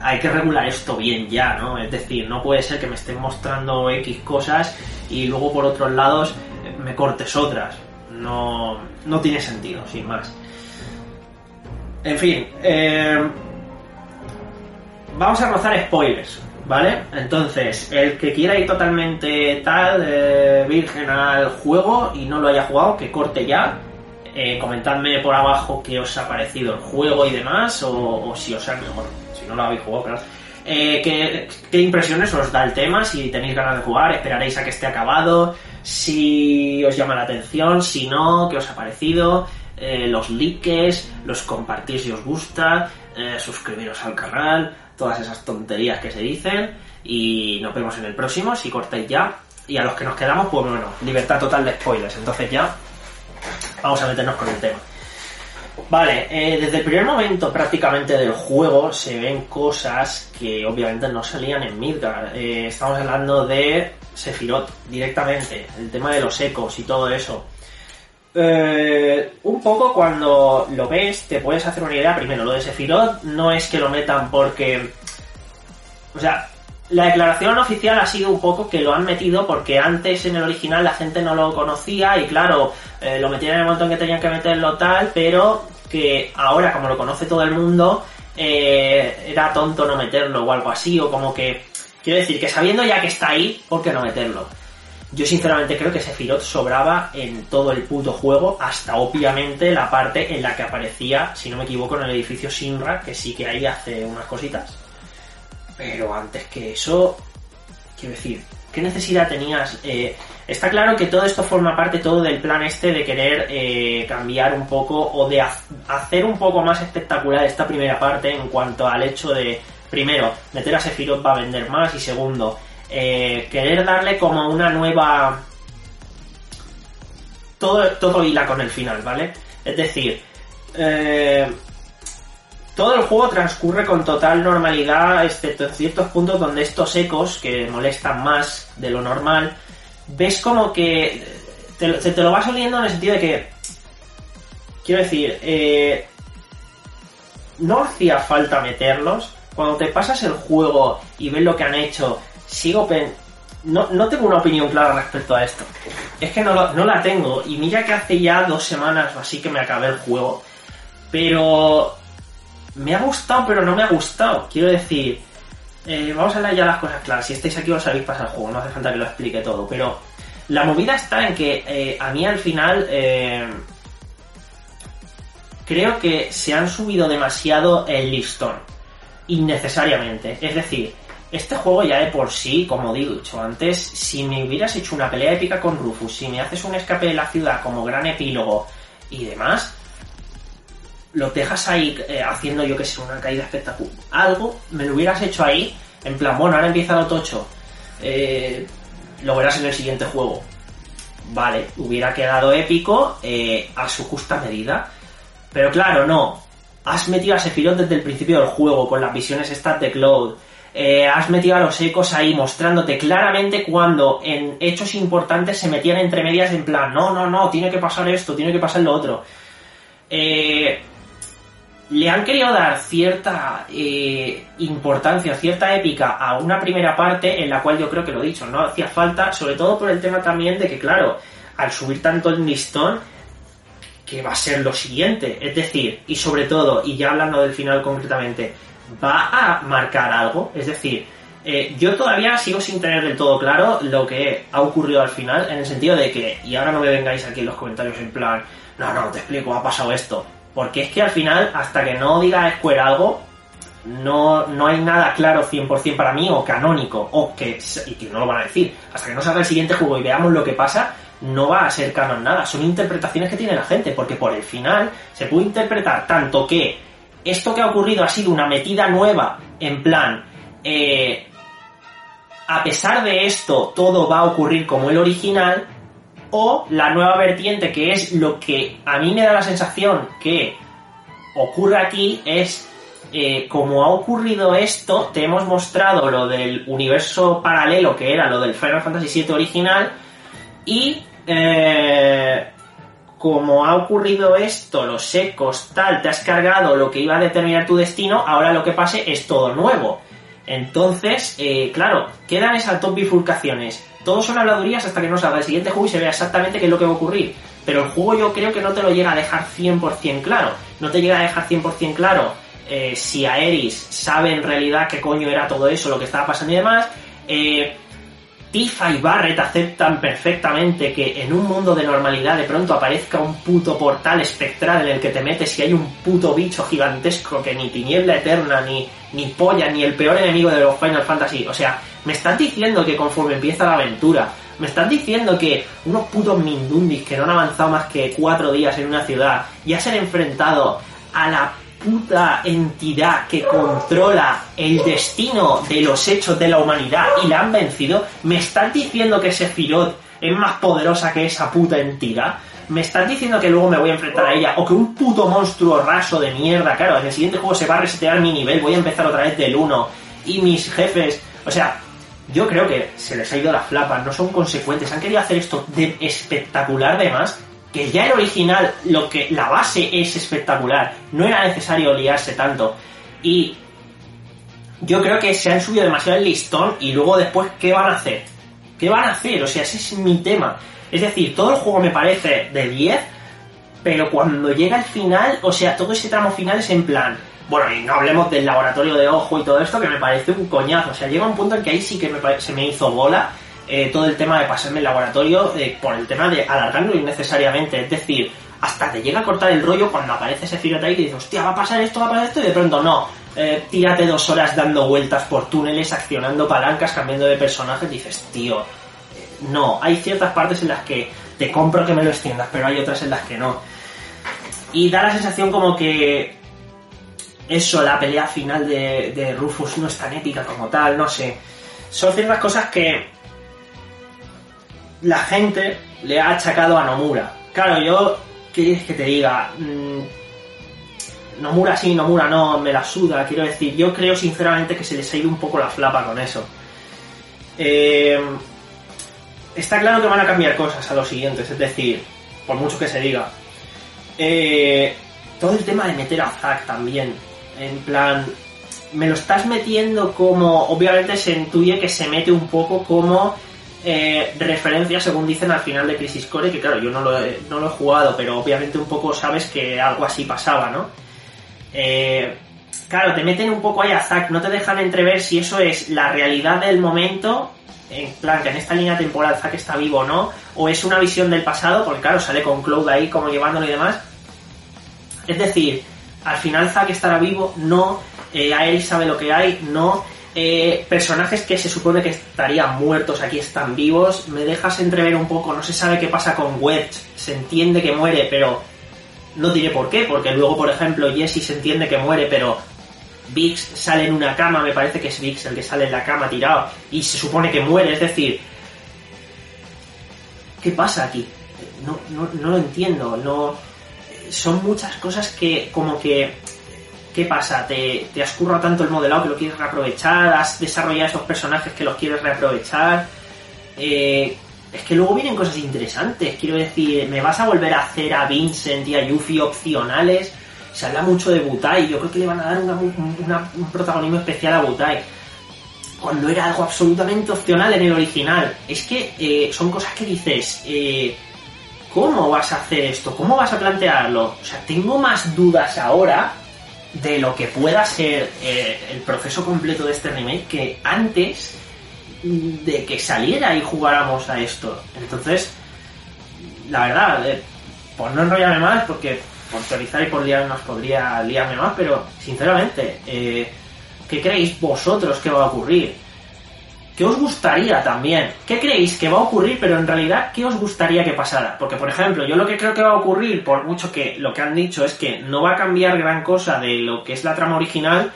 hay que regular esto bien ya, ¿no? Es decir, no puede ser que me estén mostrando X cosas y luego por otros lados me cortes otras. No, no tiene sentido, sin más. En fin, eh, vamos a rozar spoilers, ¿vale? Entonces, el que quiera ir totalmente tal, eh, virgen al juego y no lo haya jugado, que corte ya. Eh, comentadme por abajo qué os ha parecido el juego y demás, o, si os ha mejor, si no lo habéis jugado, claro. ¿qué, ¿Qué impresiones os da el tema? Si tenéis ganas de jugar, esperaréis a que esté acabado, si os llama la atención, si no, qué os ha parecido. Eh, los likes, los compartís si os gusta, eh, suscribiros al canal, todas esas tonterías que se dicen y nos vemos en el próximo si cortáis ya. Y a los que nos quedamos, pues bueno, libertad total de spoilers. Entonces ya vamos a meternos con el tema. Vale, eh, desde el primer momento prácticamente del juego se ven cosas que obviamente no salían en Midgar. estamos hablando de Sephiroth directamente, el tema de los ecos y todo eso. Eh, un poco cuando lo ves te puedes hacer una idea. Primero, lo de Sephiroth no es que lo metan porque... O sea, la declaración oficial ha sido un poco que lo han metido porque antes en el original la gente no lo conocía y claro, eh, lo metían en el momento en que tenían que meterlo tal, pero que ahora como lo conoce todo el mundo, eh, era tonto no meterlo o algo así, o como que... Quiero decir que sabiendo ya que está ahí, ¿por qué no meterlo? Yo sinceramente creo que Sephiroth sobraba en todo el puto juego, hasta obviamente la parte en la que aparecía, si no me equivoco, en el edificio Sinra, que sí que ahí hace unas cositas. Pero antes que eso, quiero decir, ¿qué necesidad tenías? Eh, está claro que todo esto forma parte todo del plan este de querer eh, cambiar un poco o de hacer un poco más espectacular esta primera parte en cuanto al hecho de, primero, meter a Sephiroth va a vender más y segundo, eh, querer darle como una nueva... Todo, todo hila con el final, ¿vale? Es decir, eh, todo el juego transcurre con total normalidad, excepto en ciertos puntos donde estos ecos, que molestan más de lo normal, ves como que te, te, lo vas oliendo en el sentido de que, quiero decir, eh, no hacía falta meterlos. Cuando te pasas el juego y ves lo que han hecho sigo pen... No, no tengo una opinión clara respecto a esto. Es que no, la tengo. Y mira que hace ya dos semanas o así que me acabé el juego. Pero... Me ha gustado, pero no me ha gustado. Quiero decir... Eh, vamos a hablar ya las cosas claras. Si estáis aquí os sabéis pasar el juego. No hace falta que lo explique todo. Pero... La movida está en que eh, a mí al final... Eh, creo que se han subido demasiado el listón. Innecesariamente. Es decir este juego ya de por sí, como dicho antes, si me hubieras hecho una pelea épica con Rufus, si me haces un escape de la ciudad como gran epílogo y demás, lo dejas ahí eh, haciendo yo que sé, una caída espectacular. Algo me lo hubieras hecho ahí, en plan, bueno, ahora empieza lo tocho. Eh, lo verás en el siguiente juego. Vale, hubiera quedado épico eh, a su justa medida. Pero claro, no. Has metido a Sephiroth desde el principio del juego, con las visiones estas de Cloud eh, has metido a los ecos ahí mostrándote claramente cuando en hechos importantes se metían entre medias en plan, no, no, no, tiene que pasar esto, tiene que pasar lo otro. Eh, le han querido dar cierta eh, importancia, cierta épica a una primera parte en la cual yo creo que lo he dicho, no hacía falta, sobre todo por el tema también de que, claro, al subir tanto el listón, que va a ser lo siguiente, es decir, y sobre todo, y ya hablando del final concretamente, va a marcar algo. Es decir, eh, yo todavía sigo sin tener del todo claro lo que ha ocurrido al final, en el sentido de que, y ahora no me vengáis aquí en los comentarios en plan, no, no, te explico, ha pasado esto. Porque es que al final, hasta que no diga Square algo, no, no hay nada claro 100% para mí o canónico, o que, y que no lo van a decir. Hasta que no salga el siguiente juego y veamos lo que pasa, no va a ser canon nada. Son interpretaciones que tiene la gente, porque por el final se puede interpretar tanto que esto que ha ocurrido ha sido una metida nueva, en plan, eh, a pesar de esto, todo va a ocurrir como el original, o la nueva vertiente, que es lo que a mí me da la sensación que ocurre aquí, es eh, como ha ocurrido esto, te hemos mostrado lo del universo paralelo, que era lo del Final Fantasy VII original, y eh, como ha ocurrido esto, los secos, tal, te has cargado lo que iba a determinar tu destino, ahora lo que pase es todo nuevo. Entonces, eh, claro, quedan esas dos bifurcaciones. Todos son habladurías hasta que no salga el siguiente juego y se vea exactamente qué es lo que va a ocurrir. Pero el juego yo creo que no te lo llega a dejar 100% claro. No te llega a dejar 100% claro eh, si Aeris sabe en realidad qué coño era todo eso, lo que estaba pasando y demás. Eh, Tifa y Barret aceptan perfectamente que en un mundo de normalidad de pronto aparezca un puto portal espectral en el que te metes y hay un puto bicho gigantesco que ni tiniebla eterna, ni, ni polla, ni el peor enemigo de los Final Fantasy. O sea, me estás diciendo que conforme empieza la aventura, me estás diciendo que unos putos Mindundis que no han avanzado más que cuatro días en una ciudad ya se han enfrentado a la puta entidad que controla el destino de los hechos de la humanidad y la han vencido, ¿me estás diciendo que Sephiroth es más poderosa que esa puta entidad? ¿Me estás diciendo que luego me voy a enfrentar a ella? ¿O que un puto monstruo raso de mierda? Claro, en el siguiente juego se va a resetear mi nivel, voy a empezar otra vez del 1 y mis jefes... O sea, yo creo que se les ha ido la flapa, no son consecuentes, han querido hacer esto de espectacular de más que ya el original, lo que la base es espectacular, no era necesario liarse tanto. Y yo creo que se han subido demasiado el listón y luego después, ¿qué van a hacer? ¿Qué van a hacer? O sea, ese es mi tema. Es decir, todo el juego me parece de 10, pero cuando llega el final, o sea, todo ese tramo final es en plan, bueno, y no hablemos del laboratorio de ojo y todo esto, que me parece un coñazo. O sea, llega un punto en que ahí sí que me, se me hizo bola eh, todo el tema de pasarme el laboratorio eh, por el tema de alargarlo innecesariamente. Es decir, hasta te llega a cortar el rollo cuando aparece ese ahí y dices, hostia, va a pasar esto, va a pasar esto, y de pronto no. Eh, tírate dos horas dando vueltas por túneles, accionando palancas, cambiando de personajes, dices, tío, no. Hay ciertas partes en las que te compro que me lo extiendas, pero hay otras en las que no. Y da la sensación como que eso, la pelea final de, de Rufus no es tan épica como tal, no sé. Son ciertas cosas que la gente le ha achacado a Nomura. Claro, yo, ¿qué quieres que te diga? Mm, Nomura sí, Nomura no, me la suda, quiero decir, yo creo sinceramente que se les ha ido un poco la flapa con eso. Eh, está claro que van a cambiar cosas a los siguientes, es decir, por mucho que se diga. Eh, todo el tema de meter a Zack también, en plan, me lo estás metiendo como, obviamente se intuye que se mete un poco como eh, referencia, según dicen al final de Crisis Core, que claro, yo no lo, he, no lo he jugado, pero obviamente un poco sabes que algo así pasaba, ¿no? Eh, claro, te meten un poco ahí a Zack, no te dejan entrever si eso es la realidad del momento, en plan, que en esta línea temporal Zack está vivo o no, o es una visión del pasado, porque claro, sale con Cloud ahí como llevándolo y demás. Es decir, al final Zack estará vivo, no, eh, Aerith sabe lo que hay, no, eh, personajes que se supone que estarían muertos aquí están vivos. Me dejas entrever un poco, no se sabe qué pasa con Wedge. Se entiende que muere, pero no diré por qué, porque luego, por ejemplo, Jesse se entiende que muere, pero Vix sale en una cama, me parece que es Vix el que sale en la cama tirado, y se supone que muere, es decir, ¿qué pasa aquí? No, no, no lo entiendo, no... Son muchas cosas que como que ¿Qué pasa? ¿Te, te has currado tanto el modelado que lo quieres reaprovechar? ¿Has desarrollado esos personajes que los quieres reaprovechar? Eh, es que luego vienen cosas interesantes. Quiero decir, ¿me vas a volver a hacer a Vincent y a Yuffie opcionales? Se habla mucho de Butai. Yo creo que le van a dar un protagonismo especial a Butai. Cuando era algo absolutamente opcional en el original. Es que eh, son cosas que dices... Eh, ¿Cómo vas a hacer esto? ¿Cómo vas a plantearlo? O sea, tengo más dudas ahora de lo que pueda ser eh, el proceso completo de este remake que antes de que saliera y jugáramos a esto. Entonces, la verdad, eh, por no enrollarme más, porque por teorizar y por liarme más podría liarme más, pero sinceramente, eh, ¿qué creéis vosotros que va a ocurrir? ¿Qué os gustaría también? ¿Qué creéis que va a ocurrir, pero en realidad, qué os gustaría que pasara? Porque, por ejemplo, yo lo que creo que va a ocurrir, por mucho que lo que han dicho es que no va a cambiar gran cosa de lo que es la trama original,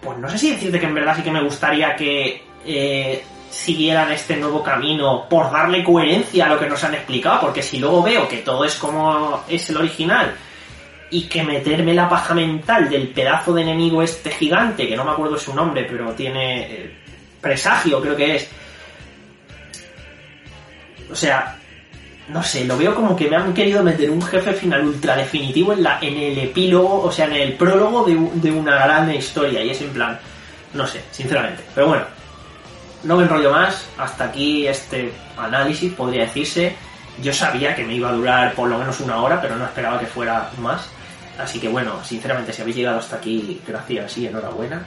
pues no sé si decirte que en verdad sí que me gustaría que eh, siguieran este nuevo camino por darle coherencia a lo que nos han explicado, porque si luego veo que todo es como es el original y que meterme la paja mental del pedazo de enemigo este gigante, que no me acuerdo su nombre, pero tiene eh, presagio, creo que es. O sea, no sé, lo veo como que me han querido meter un jefe final ultra definitivo en, la, en el epílogo, o sea, en el prólogo de, de una gran historia, y es en plan, no sé, sinceramente. Pero bueno, no me enrollo más, hasta aquí este análisis, podría decirse. Yo sabía que me iba a durar por lo menos una hora, pero no esperaba que fuera más. Así que bueno, sinceramente, si habéis llegado hasta aquí, gracias y enhorabuena.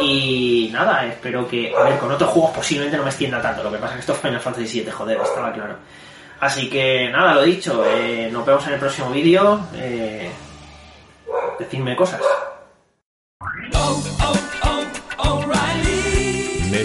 Y nada, espero que, a ver, con otros juegos posiblemente no me extienda tanto. Lo que pasa es que esto es Final Fantasy VII, joder, estaba claro. Así que nada, lo dicho, eh, nos vemos en el próximo vídeo. Eh, decidme cosas.